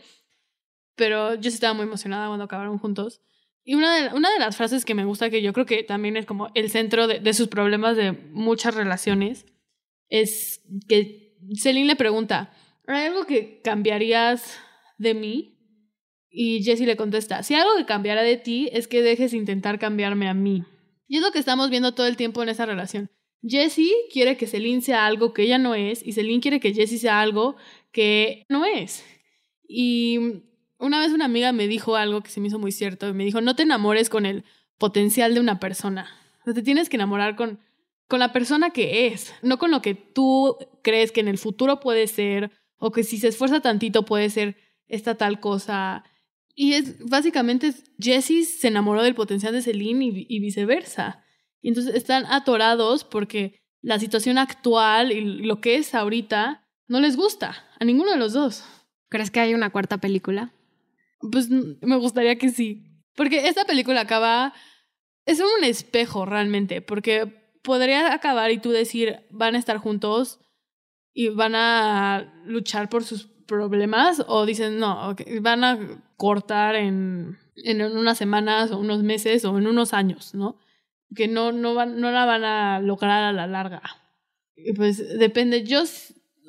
pero yo estaba muy emocionada cuando acabaron juntos. Y una de, una de las frases que me gusta, que yo creo que también es como el centro de, de sus problemas de muchas relaciones, es que Celine le pregunta, ¿hay algo que cambiarías de mí? Y Jesse le contesta, si algo que cambiara de ti es que dejes de intentar cambiarme a mí. Y es lo que estamos viendo todo el tiempo en esa relación. Jesse quiere que Celine sea algo que ella no es y Celine quiere que Jesse sea algo que no es. Y una vez una amiga me dijo algo que se me hizo muy cierto. Me dijo, no te enamores con el potencial de una persona. O sea, te tienes que enamorar con, con la persona que es, no con lo que tú crees que en el futuro puede ser o que si se esfuerza tantito puede ser esta tal cosa. Y es básicamente Jesse se enamoró del potencial de Celine y, y viceversa. Y entonces están atorados porque la situación actual y lo que es ahorita no les gusta a ninguno de los dos. ¿Crees que hay una cuarta película? Pues me gustaría que sí. Porque esta película acaba. Es un espejo realmente. Porque podría acabar y tú decir, van a estar juntos y van a luchar por sus problemas. O dicen, no, ok, van a cortar en, en unas semanas o unos meses o en unos años, ¿no? Que no, no, van, no la van a lograr a la larga. Y pues depende. Yo.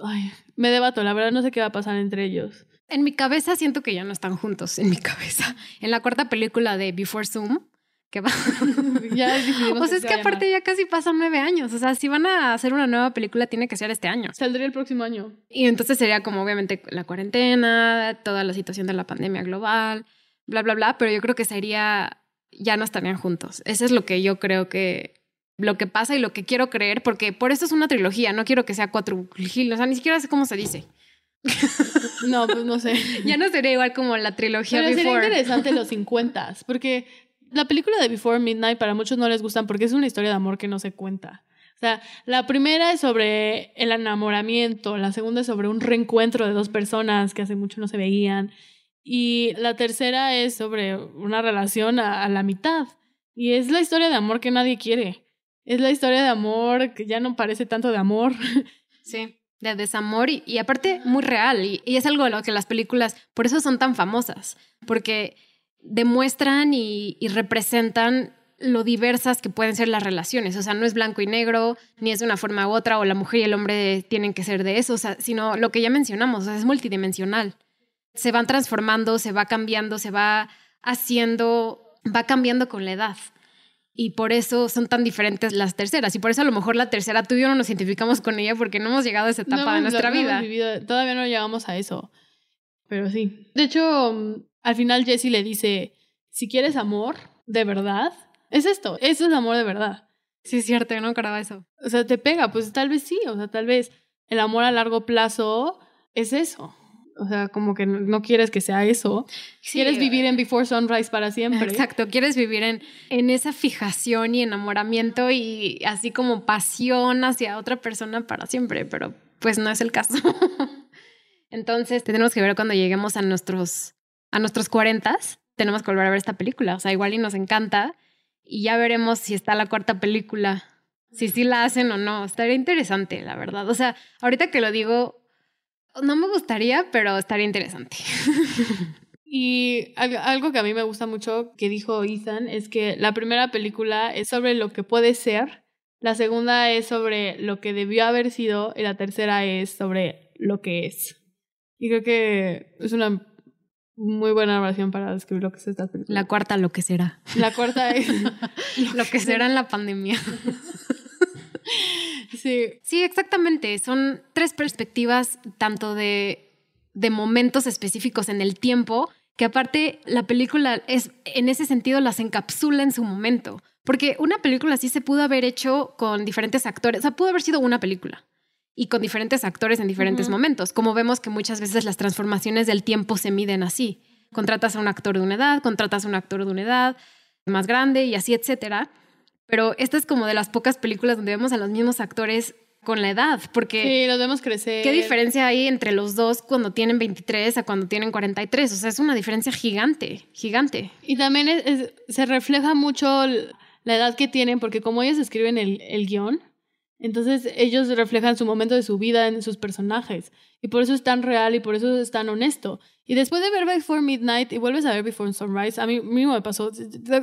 Ay, me debato, la verdad no sé qué va a pasar entre ellos. En mi cabeza siento que ya no están juntos, en mi cabeza. En la cuarta película de Before Zoom, que va. ya sea, es que aparte ya casi pasan nueve años. O sea, si van a hacer una nueva película, tiene que ser este año. Saldría el próximo año. Y entonces sería como obviamente la cuarentena, toda la situación de la pandemia global, bla, bla, bla. Pero yo creo que sería, ya no estarían juntos. Eso es lo que yo creo que, lo que pasa y lo que quiero creer, porque por eso es una trilogía. No quiero que sea cuatro, o sea, ni siquiera sé cómo se dice. No, pues no sé. Ya no sería igual como la trilogía Pero sería Before. interesante los 50 porque la película de Before Midnight para muchos no les gustan porque es una historia de amor que no se cuenta. O sea, la primera es sobre el enamoramiento, la segunda es sobre un reencuentro de dos personas que hace mucho no se veían y la tercera es sobre una relación a, la mitad. Y es la historia de amor que nadie quiere. Es la historia de amor que ya no parece tanto de amor. Sí, de desamor y, y aparte muy real. Y, y es algo de lo que las películas, por eso son tan famosas, porque demuestran y, y representan lo diversas que pueden ser las relaciones. O sea, no es blanco y negro, ni es de una forma u otra, o la mujer y el hombre tienen que ser de eso, o sea, sino lo que ya mencionamos, o sea, es multidimensional. Se van transformando, se va cambiando, se va haciendo, va cambiando con la edad. Y por eso son tan diferentes las terceras. Y por eso a lo mejor la tercera tú y yo no nos identificamos con ella porque no hemos llegado a esa etapa No de nuestra vida. vivido- todavía no llegamos a eso. Pero sí. De hecho, al final Jesse le dice, si quieres amor, de verdad, es esto, eso es amor de verdad. Sí, es cierto, yo no acordaba eso. O sea, te pega, pues tal vez sí, o sea, tal vez el amor a largo plazo es eso. O sea, como que no, quieres que sea eso. quieres vivir en Before Sunrise para siempre. Exacto, quieres vivir en, en esa fijación y enamoramiento y así como pasión hacia otra persona para siempre, pero pues no es el caso. Entonces tenemos que ver cuando lleguemos a nuestros, a nuestros 40, tenemos que volver a ver esta película. O sea, igual y nos encanta y ya veremos si está la cuarta película, si sí la hacen o no. Estaría interesante, la verdad. O sea, ahorita que lo digo, no me gustaría, pero estaría interesante. Y al- algo que a mí me gusta mucho que dijo Ethan es que la primera película es sobre lo que puede ser, la segunda es sobre lo que debió haber sido y la tercera es sobre lo que es. Y creo que es una muy buena oración para describir lo que es esta película. La cuarta, lo que será. La cuarta es... Lo que será en la pandemia. sí, Sí, exactamente. Son tres perspectivas, tanto de, de momentos específicos en el tiempo, que aparte la película es, en ese sentido, las encapsula en su momento. Porque una película así se pudo haber hecho con diferentes actores. O sea, pudo haber sido una película y con diferentes actores en diferentes Ujú. momentos. Como vemos que muchas veces las transformaciones del tiempo se miden así. Contratas a un actor de una edad, contratas a un actor de una edad más grande y así, etcétera. Pero esta es como de las pocas películas donde vemos a los mismos actores con la edad, porque sí, los vemos crecer. ¿qué diferencia hay entre los dos cuando tienen 23 a cuando tienen 43? O sea, es una diferencia gigante, gigante. Y también es- es- se refleja mucho la edad que tienen, porque como ellos escriben el, el guion, entonces ellos reflejan su momento de su vida en sus personajes. Y por eso es tan real y por eso es tan honesto. Y después de ver Before Midnight y vuelves a ver Before Sunrise, a mí mismo me pasó,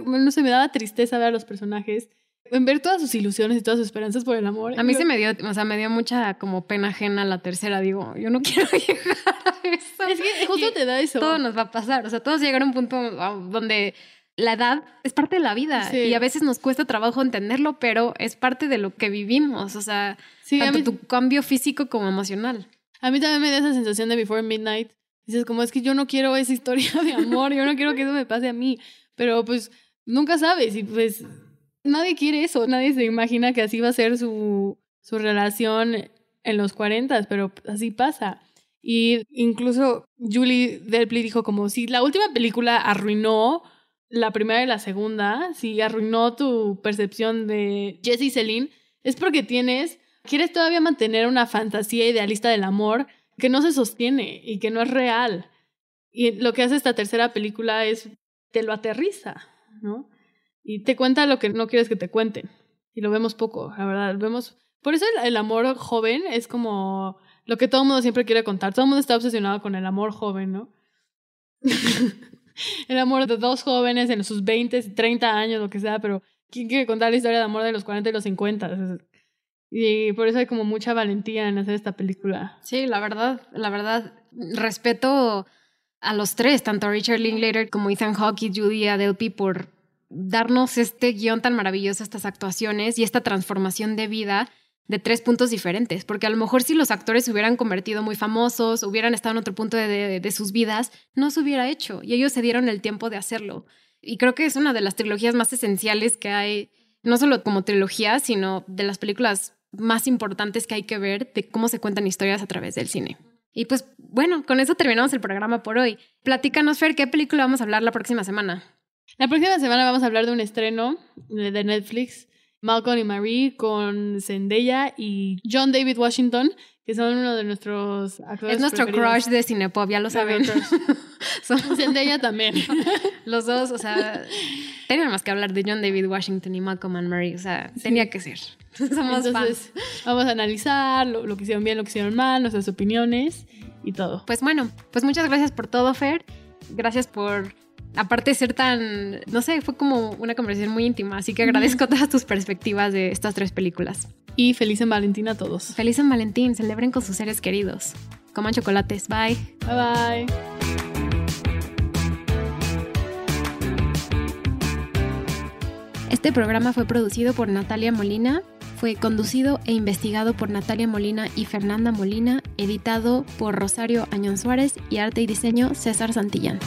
no sé, me daba tristeza ver a los personajes, en ver todas sus ilusiones y todas sus esperanzas por el amor. A mí se me dio, o sea, me dio mucha como pena ajena la tercera. Digo, yo no quiero llegar a eso. Es que justo Y te da eso. Todo nos va a pasar. O sea, todos llegar a un punto ah, donde la edad es parte de la vida Sí. y a veces nos cuesta trabajo entenderlo, pero es parte de lo que vivimos. O sea, Sí, tanto mí- tu cambio físico como emocional. A mí también me da esa sensación de Before Midnight. Dices, como es que yo no quiero esa historia de amor, yo no quiero que eso me pase a mí. Pero pues nunca sabes y pues nadie quiere eso, nadie se imagina que así va a ser su, su relación en los 40, pero así pasa. Y incluso Julie Delpy dijo como si la última película arruinó la primera y la segunda, si arruinó tu percepción de Jesse y Celine, es porque tienes, quieres todavía mantener una fantasía idealista del amor que no se sostiene y que no es real. Y lo que hace esta tercera película es, te lo aterriza, ¿no? Y te cuenta lo que no quieres que te cuenten. Y lo vemos poco, la verdad. Vemos, por eso el, amor joven es como lo que todo mundo siempre quiere contar. Todo mundo está obsesionado con el amor joven, ¿no? el amor de dos jóvenes en sus 20, 30 años, lo que sea, pero ¿quién quiere contar la historia de amor de los 40 y los 50? Y por eso hay como mucha valentía en hacer esta película. Sí, la verdad, la verdad, respeto a los tres, tanto a Richard Linklater como Ethan Hawke y Judy Adelphi por darnos este guion tan maravilloso, estas actuaciones y esta transformación de vida de tres puntos diferentes, porque a lo mejor si los actores se hubieran convertido muy famosos, hubieran estado en otro punto de, de, sus vidas, no se hubiera hecho y ellos se dieron el tiempo de hacerlo. Y creo que es una de las trilogías más esenciales que hay, no solo como trilogía, sino de las películas más importantes que hay que ver de cómo se cuentan historias a través del cine. Y pues bueno, con eso terminamos el programa por hoy. Platícanos, Fer, ¿qué película vamos a hablar la próxima semana? La próxima semana vamos a hablar de un estreno de Netflix, Malcolm y Marie, con Zendaya y John David Washington, que son uno de nuestros actores. Es nuestro crush de Cinepop, ya lo saben. son... Zendaya también. Los dos, o sea, teníamos que hablar de John David Washington y Malcolm and Marie, o sea, tenía que ser. Somos Entonces, Vamos a analizar lo, lo que hicieron bien, lo que hicieron mal, nuestras opiniones y todo. Pues bueno, pues muchas gracias por todo, Fer. Gracias por aparte de ser tan, no sé, fue como una conversación muy íntima, así que agradezco todas tus perspectivas de estas tres películas. Y feliz en Valentín a todos. Feliz en Valentín, celebren con sus seres queridos. Coman chocolates, bye. Bye bye. Este programa fue producido por Natalia Molina fue conducido e investigado por Natalia Molina y Fernanda Molina, editado por Rosario Añón Suárez y arte y diseño César Santillán.